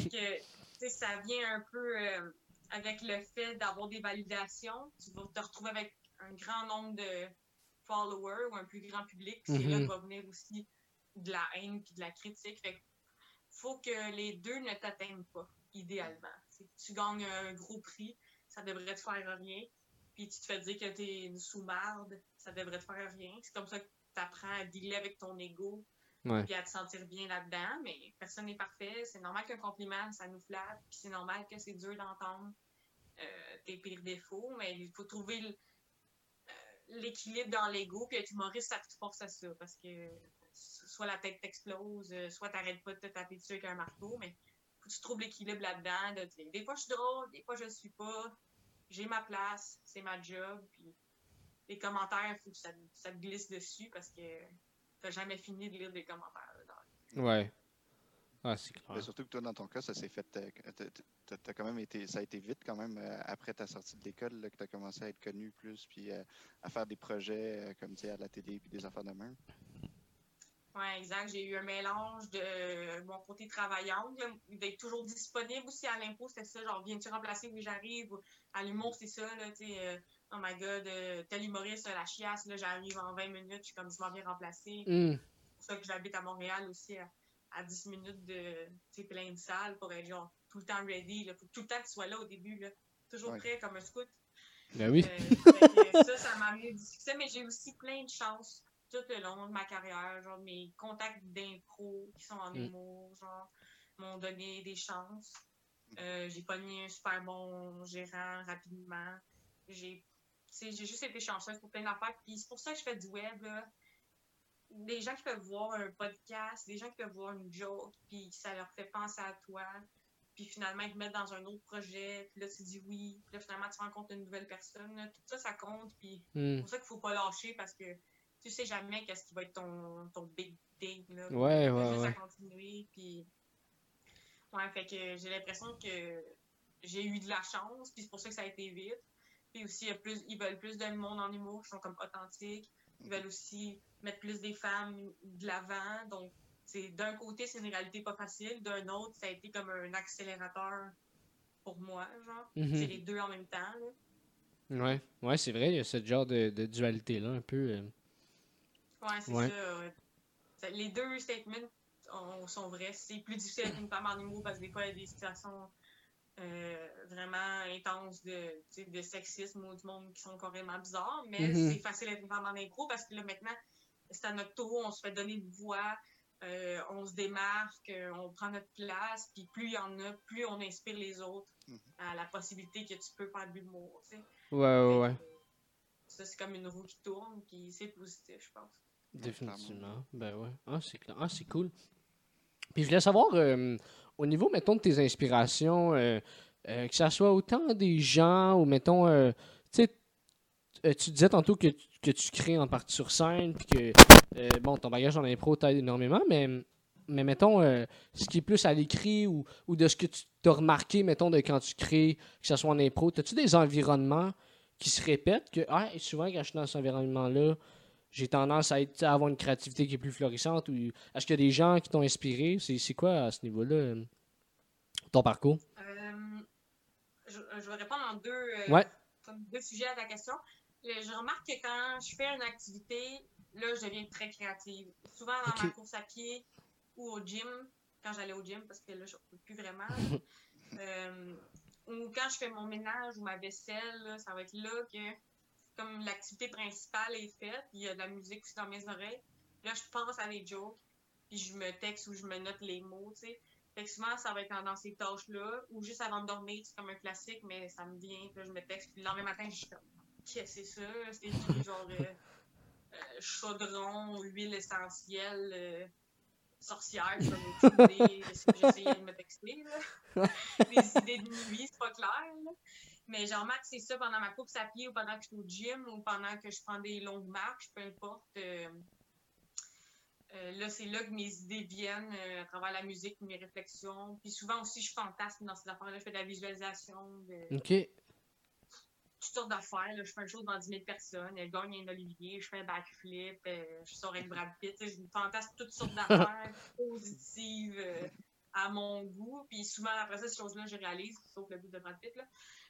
Que, ça vient un peu euh, avec le fait d'avoir des validations. Tu vas te retrouver avec un grand nombre de followers ou un plus grand public. C'est là Mhm. que va venir aussi de la haine puis de la critique. Fait faut que les deux ne t'atteignent pas, idéalement. Tu gagnes un gros prix, ça devrait te faire rien. Puis tu te fais dire que t'es une sous-marde, ça devrait te faire rien. C'est comme ça que tu apprends à dealer avec ton ego Ouais. puis à te sentir bien là-dedans. Mais personne n'est parfait. C'est normal qu'un compliment, ça nous flatte. Puis c'est normal que c'est dur d'entendre euh, tes pires défauts. Mais il faut trouver euh, l'équilibre dans l'ego. Puis être humoriste, ça te force à ça. Parce que soit la tête t'explose, euh, soit t'arrêtes pas de te taper dessus avec un marteau, mais faut que tu trouves l'équilibre là-dedans. de dire, des fois, je suis drôle, des fois, je le suis pas. J'ai ma place, c'est ma job. Puis les commentaires, il faut que ça, ça te glisse dessus parce que t'as jamais fini de lire des commentaires. là, dans- Ouais. Ah, c'est Mais clair. surtout que toi, dans ton cas, ça s'est fait. euh, t'as- t'as- t'as quand même été, ça a été vite quand même euh, après ta sortie de l'école là, que tu as commencé à être connu plus, puis euh, à faire des projets euh, comme tu sais, à la télé, puis des affaires de même. Ouais, exact. J'ai eu un mélange de mon côté travaillante, d'être toujours disponible aussi à l'impôt, c'était ça, genre, viens-tu remplacer où j'arrive? À l'humour, c'est ça, là, tu sais, euh, oh my god, euh, tel humoriste, la chiasse, là, j'arrive en 20 minutes, je suis comme, je m'en viens remplacer. Hmm. C'est pour ça que j'habite à Montréal aussi, à, 10 minutes de, tu plein de salles pour être, genre, tout le temps ready, là, faut tout le temps que tu sois là au début, là, toujours prêt comme un scout. Ben oui. Euh, ça, ça m'a amené du succès, mais j'ai aussi plein de chance tout le long de ma carrière. Genre, mes contacts d'impro qui sont en mm. humour, genre, m'ont donné des chances. Euh, j'ai pogné un super bon gérant rapidement. J'ai j'ai juste été chanceuse pour plein d'affaires. Puis c'est pour ça que je fais du web. Des gens qui peuvent voir un podcast, des gens qui peuvent voir une joke, puis ça leur fait penser à toi. Puis finalement, ils te mettent dans un autre projet, puis là, tu dis oui. Puis là, finalement, tu rencontres une nouvelle personne. Tout ça, ça compte. Puis mm. c'est pour ça qu'il faut pas lâcher parce que tu sais jamais qu'est-ce qui va être ton, ton big thing. Là. Ouais, ouais, juste ouais. à continuer. Puis... Ouais, fait que j'ai l'impression que j'ai eu de la chance, puis c'est pour ça que ça a été vite. Puis aussi, plus, ils veulent plus de monde en humour qui sont comme authentiques. Ils veulent aussi mettre plus des femmes de l'avant. Donc, d'un côté, c'est une réalité pas facile. D'un autre, ça a été comme un accélérateur pour moi, genre. Mm-hmm. C'est les deux en même temps. Là. Ouais, ouais c'est vrai, il y a ce genre de, de dualité-là, un peu. Euh, Ouais, c'est ça. Les deux statements sont vrais. C'est plus difficile avec une femme en humour parce que des fois, il y a des situations euh, vraiment intenses de, de sexisme ou du monde qui sont carrément bizarres. Mais mm-hmm. c'est facile d'être une femme en impro parce que là, maintenant, c'est à notre tour, on se fait donner une voix. Euh, on se démarque, on prend notre place, puis plus il y en a, plus on inspire les autres mm-hmm. à la possibilité que tu peux faire de l'humour. Ouais, ouais, ouais. Ça, c'est comme une roue qui tourne, puis c'est positif, je pense. Définitivement. Ben ouais. Ah, c'est. Ah, c'est cool. Puis je voulais savoir, euh, au niveau, mettons, de tes inspirations, euh, euh, que ça soit autant des gens ou, mettons, tu tu disais tantôt que, que, tu crées en partie sur scène, puis que, bon, ton bagage en impro t'aide énormément, mais, mais mettons, ce qui est plus à l'écrit ou, ou de ce que tu as remarqué, mettons, de quand tu crées, que ce soit en impro, as-tu des environnements qui se répètent que, ah, souvent, quand je suis dans cet environnement-là, j'ai tendance à, être, avoir une créativité qui est plus florissante ou est-ce qu'il y a des gens qui t'ont inspiré? C'est quoi à ce niveau-là euh, ton parcours? Euh, je, vais répondre en deux, euh, deux sujets à ta question. Je remarque que quand je fais une activité là je deviens très créative. Souvent dans ma course à pied ou au gym quand j'allais au gym parce que là je ne peux plus vraiment ou quand je fais mon ménage ou ma vaisselle ça va être là que comme l'activité principale est faite, il y a de la musique aussi dans mes oreilles. Là, je pense à des jokes, puis je me texte ou je me note les mots, tu sais. Fait que souvent, ça va être dans ces tâches-là, ou juste avant de dormir, c'est comme un classique, mais ça me vient, puis là, je me texte, puis le lendemain matin, je suis comme, qu'est-ce que c'est ça? C'est genre euh, euh, chaudron, huile essentielle, euh, sorcière, des idées, j'essayais de me texter, là. Des idées de nuit, c'est pas clair, là. Mais genre, que c'est ça pendant ma course à pied ou pendant que je suis au gym ou pendant que je prends des longues marches, peu importe. Euh, euh, là, c'est là que mes idées viennent euh, à travers la musique, mes réflexions. Puis souvent aussi, je fantasme dans ces affaires-là. Je fais de la visualisation. De... OK. Toutes sortes d'affaires. Je fais un show devant 10 000 personnes. Elle gagne un olivier. Je fais un backflip. je sors avec Brad Pitt. Je fantasme toutes sortes d'affaires positives à mon goût. Puis souvent, après ça, ces choses-là, je réalise, sauf le but de Brad Pitt. Là.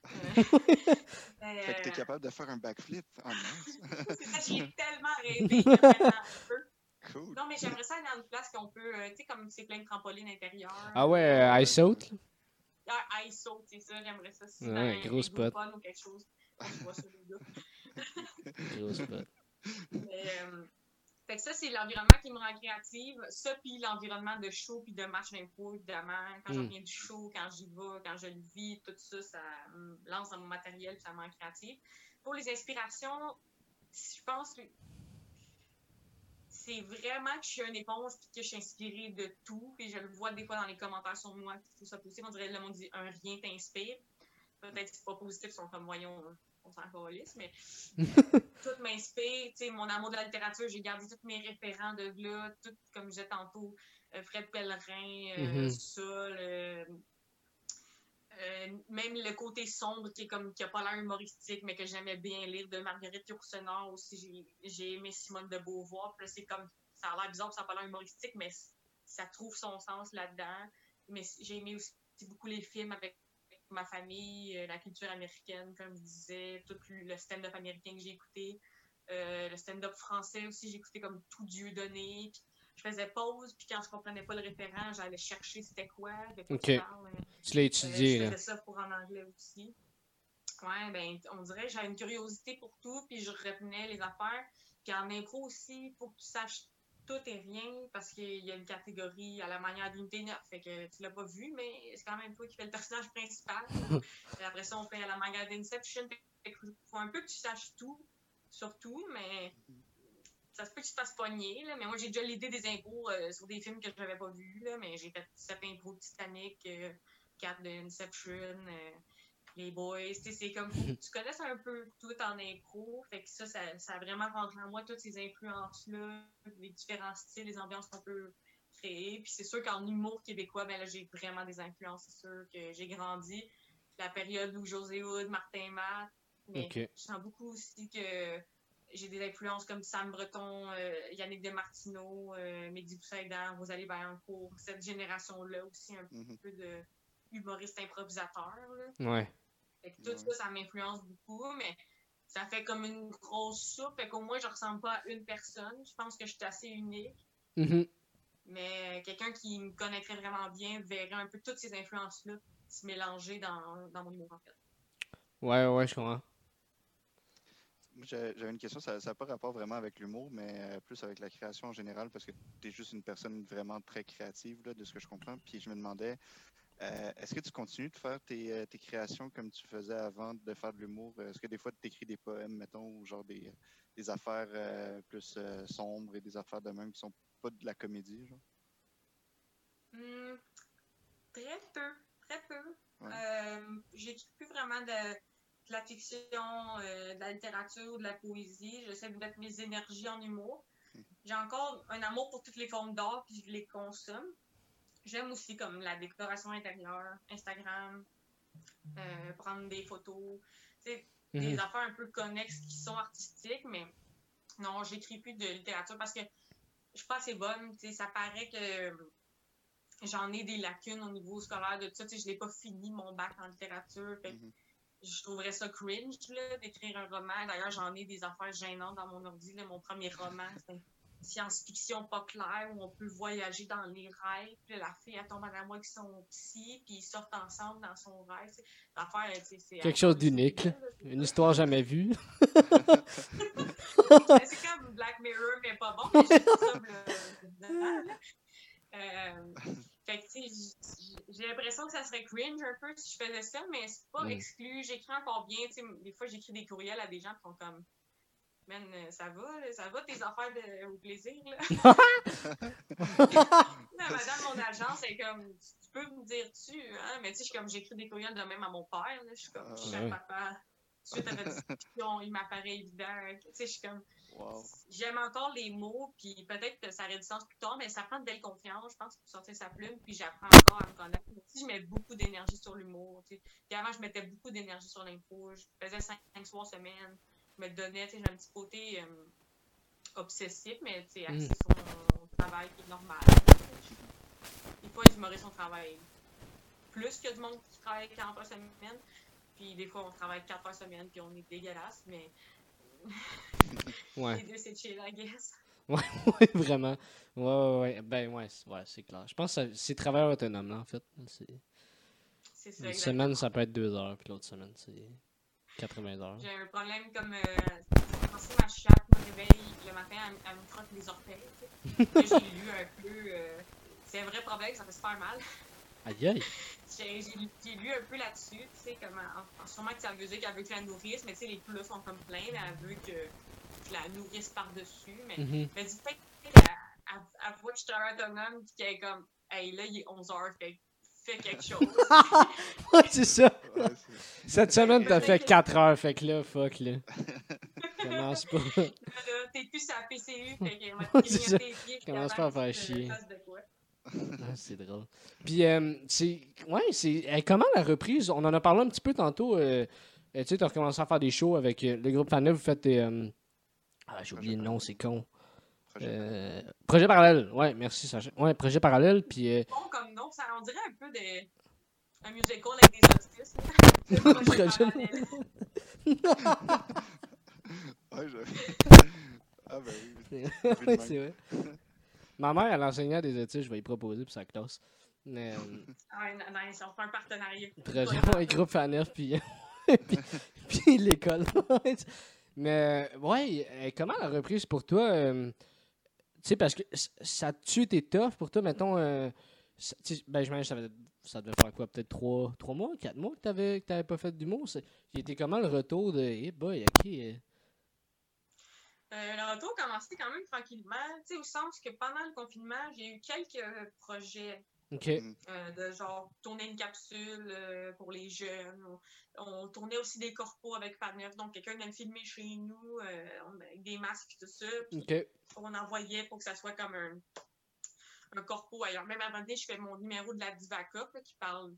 fait que t'es capable de faire un backflip en C'est ça, j'y ai tellement rêvé un. Cool. Non, mais j'aimerais ça aller dans une place qu'on peut, euh, tu sais, comme c'est plein de trampolines intérieures. Ah ouais, euh, ice out? Ah, ice out, c'est ça, j'aimerais ça. Si ouais, gros spot. ou quelque chose. Gars. gros spot. Mais, euh, fait que ça, c'est l'environnement qui me rend créative. Ça, puis l'environnement de show puis de match d'info, évidemment. Quand je mm. reviens du show, quand j'y vais, quand je le vis, tout ça, ça me lance dans mon matériel puis ça me rend créative. Pour les inspirations, je pense que c'est vraiment que je suis une éponge puis que je suis inspirée de tout. Puis je le vois des fois dans les commentaires sur moi, tout ça possible. On dirait le monde dit un rien t'inspire. Peut-être que c'est pas positif, ils sont comme voyons on s'en calisse, mais tout m'inspire. Mon amour de la littérature, j'ai gardé tous mes référents de là, tout comme je disais tantôt, euh, Fred Pellerin, euh, mm-hmm. euh, même le côté sombre qui est comme qui a pas l'air humoristique, mais que j'aimais bien lire de Marguerite Yourcenar aussi. J'ai aimé Simone de Beauvoir. c'est comme ça a l'air bizarre, ça n'a pas l'air humoristique, mais ça trouve son sens là-dedans. Mais j'ai aimé aussi beaucoup les films avec ma famille, euh, la culture américaine, comme je disais, tout le stand-up américain que j'ai écouté, euh, le stand-up français aussi, j'ai écouté comme tout Dieu donné. je faisais pause, puis quand je comprenais pas le référent, j'allais chercher c'était quoi. Ok. Tu l'as euh, étudié, Je faisais ça pour en anglais aussi. Ouais, ben, on dirait que j'avais une curiosité pour tout, puis je retenais les affaires. Puis en impro aussi, faut que tu saches tout et rien parce qu'il y a une catégorie à la manière d'une 9. Fait que tu l'as pas vu, mais c'est quand même toi qui fais le personnage principal. après ça, on fait à la manière d'Inception. Il faut un peu que tu saches tout, surtout, mais ça se peut que tu te fasses pogner. Là. Mais moi, j'ai déjà l'idée des impôts euh, sur des films que je n'avais pas vus. Là, mais j'ai fait 7 impôts Titanic, 4 euh, de Inception. Euh, les boys. C'est comme tu connaisses un peu tout en impro. Fait que ça, ça, a vraiment rentré en moi toutes ces influences-là, les différents styles, les ambiances qu'on peut créer. Puis c'est sûr qu'en humour québécois, ben là, j'ai vraiment des influences. C'est sûr que j'ai grandi. La période où José Hood, Martin Matt. Mais je sens beaucoup aussi que j'ai des influences comme Sam Breton, euh, Yannick Demartino, euh, Mehdi Boussaïdan, Rosalie Bayancourt, cette génération-là aussi, un mm-hmm. peu de humoriste improvisateur. Ouais tout ça, ça m'influence beaucoup, mais ça fait comme une grosse soupe. Fait qu'au moins, je ressemble pas à une personne. Je pense que je suis assez unique. Mm-hmm. Mais quelqu'un qui me connaîtrait vraiment bien verrait un peu toutes ces influences-là se mélanger dans, dans mon humour, en fait. Ouais, ouais, je comprends. J'avais une question, ça n'a pas rapport vraiment avec l'humour, mais euh, plus avec la création en général, parce que tu es juste une personne vraiment très créative, là, de ce que je comprends. Puis je me demandais, euh, est-ce que tu continues de faire euh, tes, créations comme tu faisais avant de faire de l'humour? Est-ce que des fois tu écris des poèmes, mettons, ou genre des, affaires euh, plus sombres et des affaires de même qui sont pas de la comédie, genre? Hmm, très peu, très peu. J'écris plus vraiment de, la fiction, de la littérature ou de la poésie. J'essaie de mettre mes énergies en humour. Hmm. J'ai encore un amour pour toutes les formes d'art, puis je les consomme J'aime aussi comme la décoration intérieure, Instagram, euh, prendre des photos, des mhm. affaires un peu connexes qui sont artistiques, mais non, j'écris plus de littérature parce que je suis pas assez bonne. Ça paraît que j'en ai des lacunes au niveau scolaire de tout ça. Je n'ai pas fini mon bac en littérature. Mhm. Je trouverais ça cringe d'écrire un roman. D'ailleurs, j'en ai des affaires gênantes dans mon ordi. Mon premier roman, science-fiction pas claire où on peut voyager dans les rêves. Puis la fille, elle tombe en amour avec son psy, puis ils sortent ensemble dans son rêve. L'affaire, c'est. Quelque chose d'unique. Une histoire jamais vue. c'est comme Black Mirror, mais pas bon. euh, fait que, j'ai l'impression que ça serait cringe un peu si je faisais ça, mais c'est pas exclu. J'écris encore bien. Des fois, j'écris des courriels à des gens qui sont comme Man, euh, ça va, ça va tes affaires de, au plaisir, là. madame, mon agence, est comme, tu peux me dire tu, hein, mais tu sais, je suis comme, j'écris des courriels de même à mon père, là, je suis comme, je suis papa. Suite à la discussion, il m'apparaît évident. Tu sais, je suis comme, j'aime encore les mots, puis peut-être que ça aurait du sens plus tard, mais ça prend de belle confiance, je pense, pour sortir sa plume, puis j'apprends encore à me connaître. Si je mets beaucoup d'énergie sur l'humour, tu sais. Puis avant, je mettais beaucoup d'énergie sur l'info, je faisais cinq, cinq soirs semaine me donnait, j'ai un petit côté euh, obsessif, mais axé mm. sur mon travail qui est normal. Des fois, les humoristes, on travaille plus que du monde qui travaille 40 heures semaine. Puis des fois, on travaille 4 heures semaine, puis on est dégueulasse, mais. ouais. Les deux, c'est chill, I guess. Ouais, ouais, vraiment. Ouais, ouais, ouais. Ben, ouais, ouais c'est clair. Je pense que c'est travailleur autonome, là, en fait. C'est ça. Une semaine, ça peut être 2 heures, puis l'autre semaine, c'est. 80 heures. J'ai un problème comme. Euh, ma chatte me réveille le matin, elle, me frotte les orteils. j'ai lu un peu. Euh, c'est un vrai problème, ça fait super mal. Aïe aïe! J'ai lu un peu là-dessus, tu sais, comme. En, sûrement que c'est musique, elle veut que je la nourrisse, mais tu sais, les poules sont comme pleins, mais elle veut que je la nourrisse par-dessus. Mais mm -hmm. elle dit peut-être qu'elle voit que je travaille autonome, puis qu'elle est comme. Hey, là, il est 11 heures, fait fais quelque chose. ouais, c'est ça. Cette semaine, t'as fait 4 heures, fait que là, fuck, là. Commence pas. T'es plus sur la PCU, fait que tes pieds. Commence pas à faire chier. Ah, c'est drôle. Puis, euh, c'est. Ouais, c'est. Euh, comment la reprise On en a parlé un petit peu tantôt. Euh, tu sais, t'as recommencé à faire des shows avec le groupe Fana. Vous faites des. Ah, j'ai oublié le nom, c'est con. Projet Euh, projet parallèle, ouais, merci Sacha. Ouais, projet parallèle, puis euh, Bon comme nom, ça, on dirait un peu de, un musical avec des autistes. Le projet Projet- parallèle. Ouais, je... ah ben oui. ouais, c'est vrai. Ma mère, elle enseignait à des études, je vais y proposer pour sa classe. Mais, euh, Ah, ouais, nice, on fait un partenariat. projet, ouais, groupe Faneuf, puis, puis, puis l'école. Mais, ouais, euh, comment la reprise pour toi? euh, sais, parce que ça tue tes tough pour toi, mettons. euh, ça- tu ben, que ça, devait- faire quoi? Peut-être trois, trois mois, quatre mois que t'avais, que pas fait d'humour? Il était comment le retour de. Eh boy, ok. euh, Euh, le retour a commencé quand même tranquillement, tu au sens que pendant le confinement, j'ai eu quelques projets Ok. euh, de genre tourner une capsule euh, pour les jeunes. On, on tournait aussi des corpos avec Faneuf, donc quelqu'un vient me filmer chez nous euh, avec des masques et tout ça. Puis Ok. on envoyait pour que ça soit comme un, un corpo ailleurs. Même avant je fais mon numéro de la Divaca là, qui parle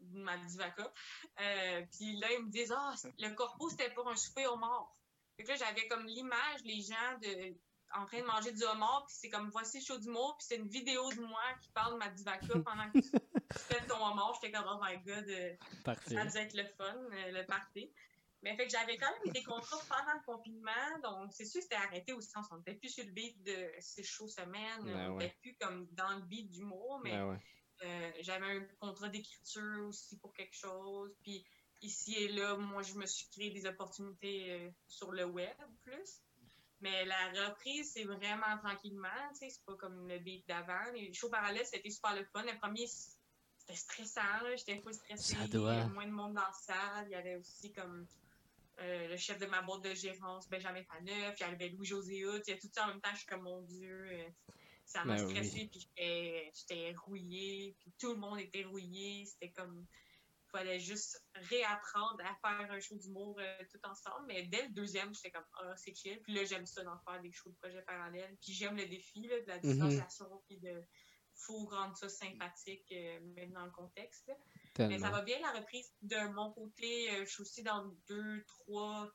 de ma Divaca. Euh, puis là, ils me disent Ah, c- le corpo, c'était pour un souper au mort. Fait que là, j'avais comme l'image, les gens de, en train de manger du homard, puis c'est comme voici show d'humour, puis c'est une vidéo de moi qui parle de ma Divaca pendant que tu, tu fais ton homard. J'étais comme Oh my god, euh, ça devait être le fun, euh, le party. Mais fait que j'avais quand même eu des contrats pendant le confinement, donc c'est sûr que c'était arrêté au sens, on n'était plus sur le beat de ces shows semaines, Ouais, on ouais. n'était plus comme dans le beat d'humour, mais ouais. euh, j'avais un contrat d'écriture aussi pour quelque chose, puis ici et là, moi je me suis créé des opportunités sur le web plus. Mais la reprise, c'est vraiment tranquillement, tu sais, c'est pas comme le beat d'avant. Les shows parallèles, c'était super le fun. Le premier, c'était stressant, j'étais pas stressée. Ça Il y avait moins de monde dans la salle. Il y avait aussi comme euh, le chef de ma boîte de gérance, Benjamin Faneuf. Il y avait Louis-José Hout. Il y a tout ça en même temps. Je suis comme, mon Dieu, euh, ça m'a Ben oui. stressée. Puis j'étais- rouillée. Puis tout le monde était rouillé. C'était comme, fallait juste réapprendre à faire un show d'humour euh, tout ensemble. Mais dès le deuxième, j'étais comme, ah, c'est chill. Puis là, j'aime ça d'en faire des shows de projets parallèles. Puis j'aime le défi là, de la Mhm. distanciation. Puis de, faut rendre ça sympathique, euh, même dans le contexte. Mais ça va bien la reprise. De mon côté, euh, je suis aussi dans deux, trois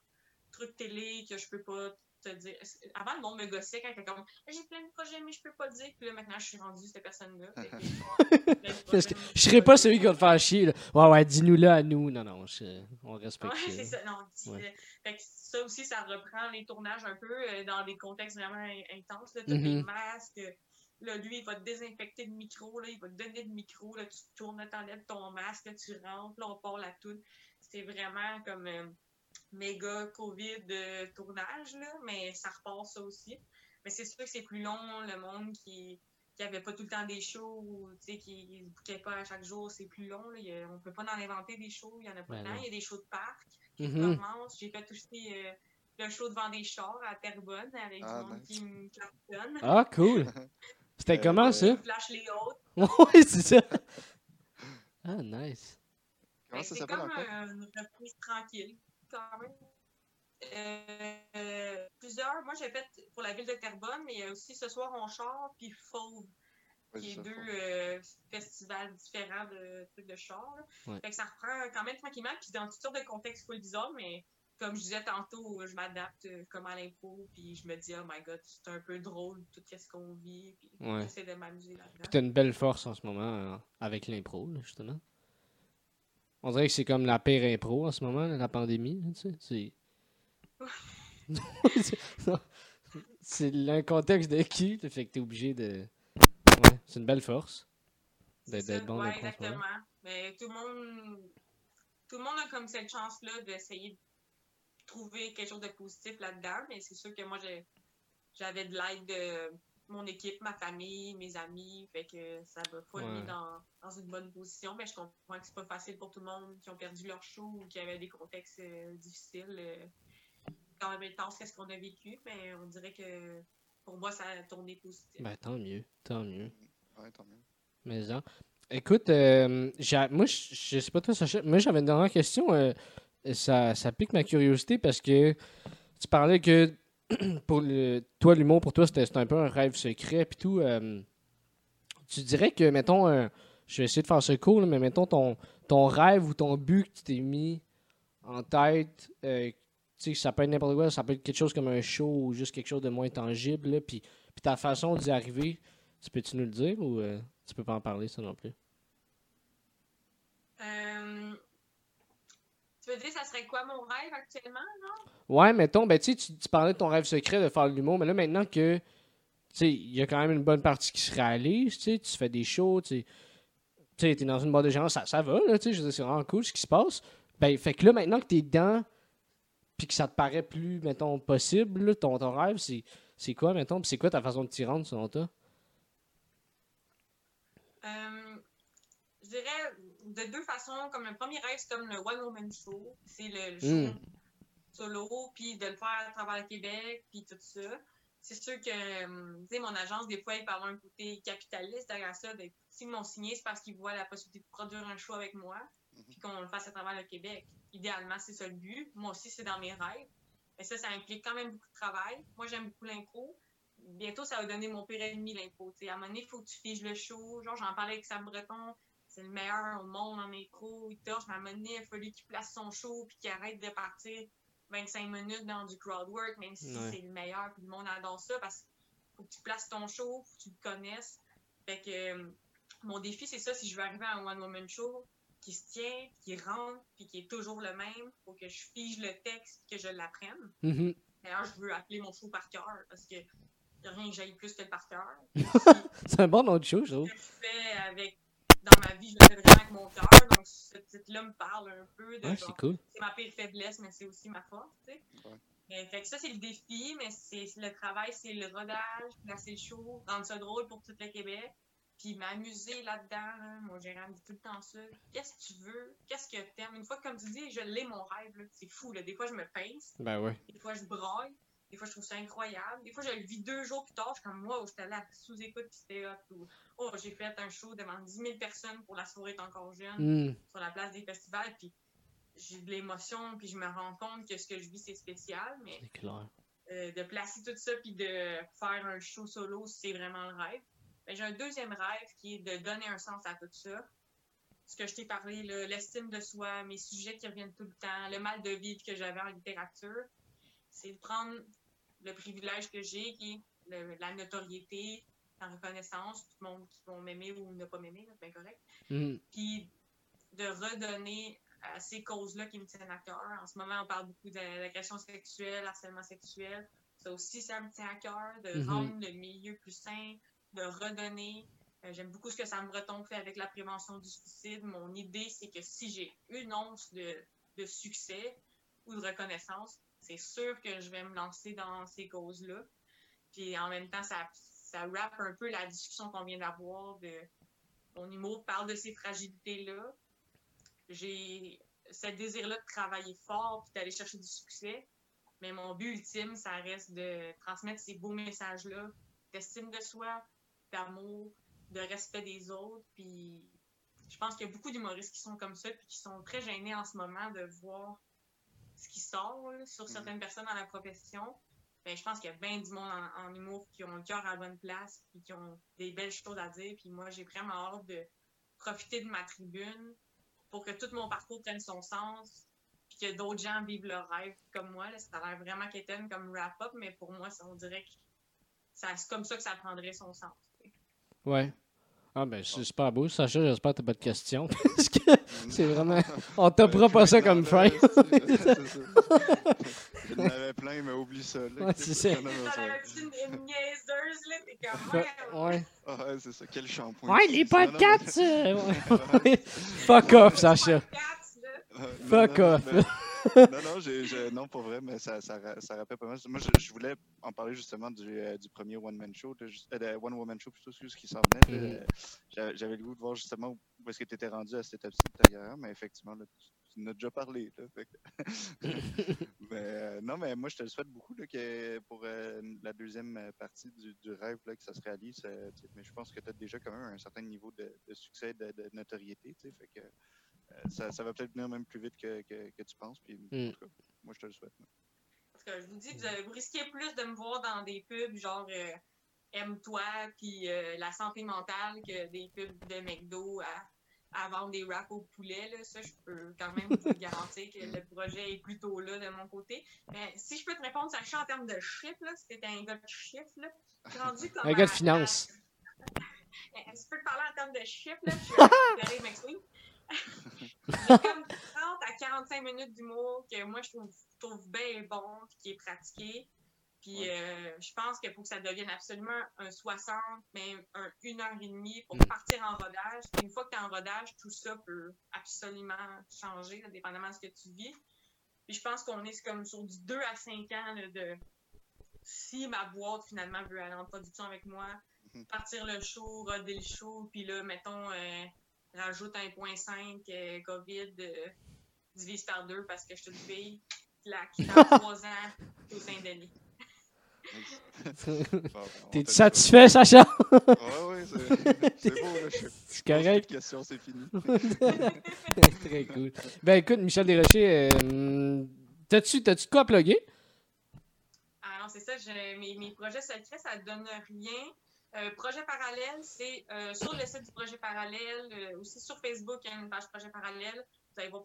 trucs télé que je peux pas te dire. Avant, le monde me gossait quand était comme j'ai plein de projets, mais je peux pas dire. Puis là, maintenant, je suis rendue cette personne-là. Je serais pas celui qui va te faire chier. Là. Ouais, ouais, dis-nous-le à nous. Non, non, je- on respecte Ouais, ça. c'est ça. Non, dis- Ouais. euh, fait que ça aussi, ça reprend les tournages un peu euh, dans des contextes vraiment in- intenses. Là, Mhm. des masques. euh, Là, lui, il va te désinfecter le micro, là, il va te donner le micro, là, tu tournes, t'enlèves ton masque, là, tu rentres, là, on part la toute. C'était vraiment comme euh, méga COVID euh, tournage, là, mais ça repart ça aussi. Mais c'est sûr que c'est plus long, le monde qui qui avait pas tout le temps des shows, ou, tu sais, qui ne bouquait pas à chaque jour, c'est plus long. Là. A- on peut pas en inventer des shows, il y en a pas Ben. Il y a des shows de parc qui Mhm. commencent. J'ai fait aussi euh, le show devant des chars à Terrebonne avec Ah, du monde nice. qui me klaxonne. Ah, cool. C'était Euh, comment euh, ça? Qui flash les autres. Oui, c'est ça. Ah, nice. S'appelle C'est comme encore? euh, une reprise tranquille, quand même. Euh, plusieurs. Moi, j'ai fait pour la ville de Terrebonne, mais il y a aussi Ce soir on char puis Fauve, qui est ça, deux euh, festivals différents de trucs de char. Fait que ça reprend quand même tranquillement, puis dans toutes sortes de contextes full bizarres, mais comme je disais tantôt, je m'adapte euh, comme à l'impro, puis je me dis, oh my god, c'est un peu drôle tout ce qu'on vit, puis Ouais. j'essaie de m'amuser Puis là-dedans. t'as une belle force en ce moment euh, avec l'impro, justement. On dirait que c'est comme la pire impro en ce moment, la pandémie. tu sais. C'est. C'est- le contexte de qui, fait que t'es obligé de. Ouais, c'est une belle force. D'être bon ouais, dans le contrôle. exactement. Mais tout le monde, tout le monde a comme cette chance-là d'essayer de trouver quelque chose de positif là-dedans. Mais c'est sûr que moi, j'avais de l'aide de mon équipe, ma famille, mes amis. Fait que ça m'a pas Ouais. mis dans, dans une bonne position. Mais je comprends que c'est pas facile pour tout le monde qui ont perdu leur show ou qui avaient des contextes euh, difficiles. euh, quand même intense, qu'est-ce qu'on a vécu. Mais on dirait que pour moi, ça a tourné positif. Ben, tant mieux, tant mieux. Ouais, tant mieux. Mais hein. Écoute, euh, j'ai- moi, je je sais pas toi, Sacha, moi j'avais une dernière question. euh, ça, ça pique ma curiosité parce que tu parlais que pour toi, l'humour, pour toi, c'était un peu un rêve secret puis tout. euh, tu dirais que, mettons, euh, je vais essayer de faire ce cool, là, mais mettons ton, ton rêve ou ton but que tu t'es mis en tête, euh, tu sais, ça peut être n'importe quoi, ça peut être quelque chose comme un show ou juste quelque chose de moins tangible. Là, puis, ta façon d'y arriver, tu peux-tu nous le dire ou tu peux pas en parler, ça non plus? Tu veux dire, ça serait quoi mon rêve actuellement, genre? Ouais, mettons, ben, tu tu parlais de ton rêve secret de faire de l'humour, mais là, maintenant que, tu sais, il y a quand même une bonne partie qui se réalise, tu sais, tu fais des shows, tu sais, t'es dans une boîte de gens, ça, ça va, là, tu sais, c'est vraiment cool ce qui se passe. Ben, fait que là, maintenant que t'es dedans, puis que ça te paraît plus, mettons, possible, ton, ton rêve, c'est, quoi, mettons, c'est quoi ta façon de t'y rendre, selon toi? Euh, je dirais de deux façons. Comme le premier rêve, c'est comme le One Woman Show. C'est le, le show Mm. solo, puis de le faire à travers le Québec, puis tout ça. C'est sûr que, euh, tu sais, mon agence, des fois, il peut avoir un côté capitaliste derrière ça. de- S'ils m'ont signé, c'est parce qu'ils voient la possibilité de produire un show avec moi, puis qu'on le fasse à travers le Québec. Idéalement, c'est ça le but. Moi aussi, c'est dans mes rêves. Mais ça, ça implique quand même beaucoup de travail. Moi, j'aime beaucoup l'impro. Bientôt, ça va donner mon pire ennemi, l'impro. À un moment donné, il faut que tu figes le show. Genre, j'en parlais avec Sam Breton. C'est le meilleur au monde en impro. Il torche, mais à un moment donné, il a fallu qu'il place son show puis qu'il arrête de partir 25 minutes dans du crowd work, même si Ouais. c'est le meilleur puis le monde adore ça parce qu'il faut que tu places ton show, faut que tu le connaisses. Fait que euh, mon défi, c'est ça, si je veux arriver à un one-woman show qui se tient, qui rentre, puis qui est toujours le même, faut que je fige le texte, que je l'apprenne. Mhm. D'ailleurs, je veux appeler mon show par cœur parce que rien que j'aille plus que le par cœur. C'est un bon nom de show, je trouve. Je fais avec dans ma vie, je le fais vraiment avec mon cœur. Donc ce titre-là me parle un peu de Ouais, c'est cool. c'est ma pire faiblesse, mais c'est aussi ma force, tu sais. Ouais. Fait que ça, c'est le défi, mais c'est le travail, c'est le rodage, placer le show, rendre ça drôle pour tout le Québec, puis m'amuser là-dedans. là. Mon gérant me dit tout le temps ça. Qu'est-ce que tu veux? Qu'est-ce que t'aimes? Une fois, comme tu dis, je l'ai mon rêve, là. c'est fou. Là. Des fois, je me pince, Ben ouais. des fois, je braille, des fois, je trouve ça incroyable. Des fois, je le vis deux jours plus tard, je suis comme moi, où j'étais là sous-écoute, puis c'était hot. Ou, oh, j'ai fait un show devant 10 000 personnes pour La soirée est encore jeune Hmm. sur la place des festivals, puis j'ai de l'émotion, puis je me rends compte que ce que je vis, c'est spécial, mais C'est clair. euh, de placer tout ça, puis de faire un show solo, c'est vraiment le rêve. Mais j'ai un deuxième rêve qui est de donner un sens à tout ça. Ce que je t'ai parlé, l'estime de soi, mes sujets qui reviennent tout le temps, le mal de vivre que j'avais en littérature, c'est de prendre le privilège que j'ai, qui est le- la notoriété, la reconnaissance, tout le monde qui vont m'aimer ou ne pas m'aimer, c'est bien correct Mhm. puis de redonner à ces causes-là qui me tiennent à cœur. En ce moment, on parle beaucoup de- d'agression sexuelle, harcèlement sexuel. Ça aussi, ça me tient à cœur, de Mhm. rendre le milieu plus sain, de redonner. Euh, J'aime beaucoup ce que Sam Breton fait avec la prévention du suicide. Mon idée, c'est que si j'ai une once de, de succès ou de reconnaissance, c'est sûr que je vais me lancer dans ces causes-là. Puis en même temps, ça, ça wrap un peu la discussion qu'on vient d'avoir mon humour parle de ces fragilités-là. J'ai ce désir-là de travailler fort puis d'aller chercher du succès. Mais mon but ultime, ça reste de transmettre ces beaux messages-là d'estime de soi, d'amour, de respect des autres. Puis je pense qu'il y a beaucoup d'humoristes qui sont comme ça puis qui sont très gênés en ce moment de voir ce qui sort là, sur certaines personnes dans la profession. Ben, je pense qu'il y a bien du monde en, en humour qui ont le cœur à la bonne place puis qui ont des belles choses à dire. Puis moi, j'ai vraiment hâte de profiter de ma tribune pour que tout mon parcours prenne son sens puis que d'autres gens vivent leur rêve comme moi. Là. Ça a l'air vraiment quétaine comme wrap-up, mais pour moi, ça, on dirait que c'est comme ça que ça prendrait son sens. Ouais. Ah ben c'est super beau. Sacha, j'espère que t'as pas de questions. Parce que c'est vraiment. On topera pas ça comme frame. J'en avais plein, mais oublie ça. Là. Ouais, c'est ça. Une, niaiseuse, là? T'es comme, ouais, Ouais. Ah, ouais, c'est ça. Quel shampoing. Ouais, les podcasts. euh. Fuck off, Sacha. Fuck off. Non, non, j'ai- non, pour vrai, mais ça, ça, ra- ça rappelle pas mal. Moi, je, je voulais en parler justement du, euh, du premier one-man show, de, juste- euh, One Woman Show plutôt, excuse, qui s'en venait. Mhm. J'avais, le goût de voir justement où est-ce que tu étais rendu à cette ta carrière, mais effectivement, là, tu, en as déjà parlé. Là, fait que- mais, euh, non, mais moi, je te le souhaite beaucoup là, que pour euh, la deuxième partie du, du rêve, là, que ça se réalise. mais je pense que tu as déjà quand même un certain niveau de, de succès, de, de notoriété. tu sais, Fait que, ça, ça va peut-être venir même plus vite que, que, que tu penses. Puis, en Mm. tout cas, moi, je te le souhaite. là. Parce que je vous dis, vous, avez, vous risquez plus de me voir dans des pubs genre euh, Aime-toi, puis euh, la santé mentale, que des pubs de McDo à à vendre des wraps au poulet. Là. Ça, je peux quand même te garantir que le projet est plutôt là de mon côté. Mais si je peux te répondre, ça en termes de chiffres, là, si t'étais un gars de chiffres, là, rendu comme un gars de finance. Si je peux te parler en termes de chiffres, là, je McSween. comme 30 à 45 minutes d'humour que moi, je trouve, trouve bien bon et qui est pratiqué. Puis euh, je pense que pour que ça devienne absolument un 60, même un une heure et demie pour mm. partir en rodage. une fois que tu es en rodage, tout ça peut absolument changer, dépendamment de ce que tu vis. Puis je pense qu'on est comme sur du 2 à 5 ans de si ma boîte finalement veut aller en production avec moi, mm-hmm. partir le show, roder le show, puis là, mettons, euh, rajoute 1.5 euh, COVID, divise par deux parce que je te dis, claque, dans 3 ans, au Saint-Denis. T'es satisfait, Sacha? ouais, ouais, c'est beau. C'est correct. question, c'est fini. Très cool. Ben écoute, Michel Desrochers, euh, t'as-tu de quoi à plugger? Ah non, c'est ça. Mes, mes, projets secrets, ça donne rien. Euh, projet parallèle, c'est euh, sur le site du projet parallèle, euh, aussi sur Facebook, il y a une page projet parallèle. Vous allez voir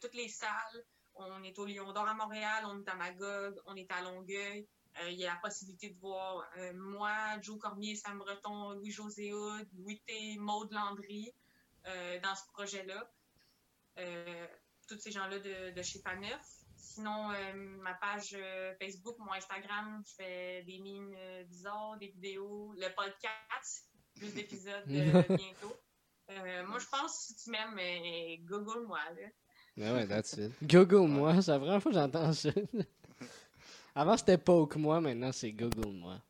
toutes les salles. On est au Lyon d'Or à Montréal, on est à Magog, on est à Longueuil. Il y a la possibilité de voir moi, Joe Cormier, Sam Breton, Louis-José Houd, Louis T, Maude Landry dans ce projet-là. tous ces gens-là de, chez Paneuf. Sinon, ma page Facebook, mon Instagram, je fais des mines bizarres, des vidéos, le podcast, plus d'épisodes bientôt. moi, je pense si tu m'aimes, Google-moi. Ouais, ouais, that's it. Google-moi, c'est la première fois que j'entends ça. Avant, c'était Poke moi, maintenant, c'est Google moi.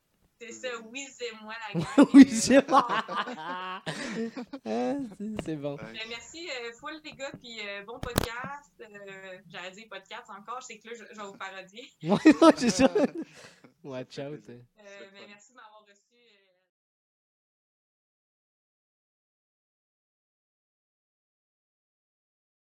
C'est ça, oui, c'est moi la gang. oui, c'est moi. Ah, c'est bon. Ben, merci, euh, full les gars, puis euh, bon podcast. Euh, J'allais dire podcast encore, c'est que là, je, je vais vous parodier. ouais, c'est ça. Watch out. Euh, mais merci de m'avoir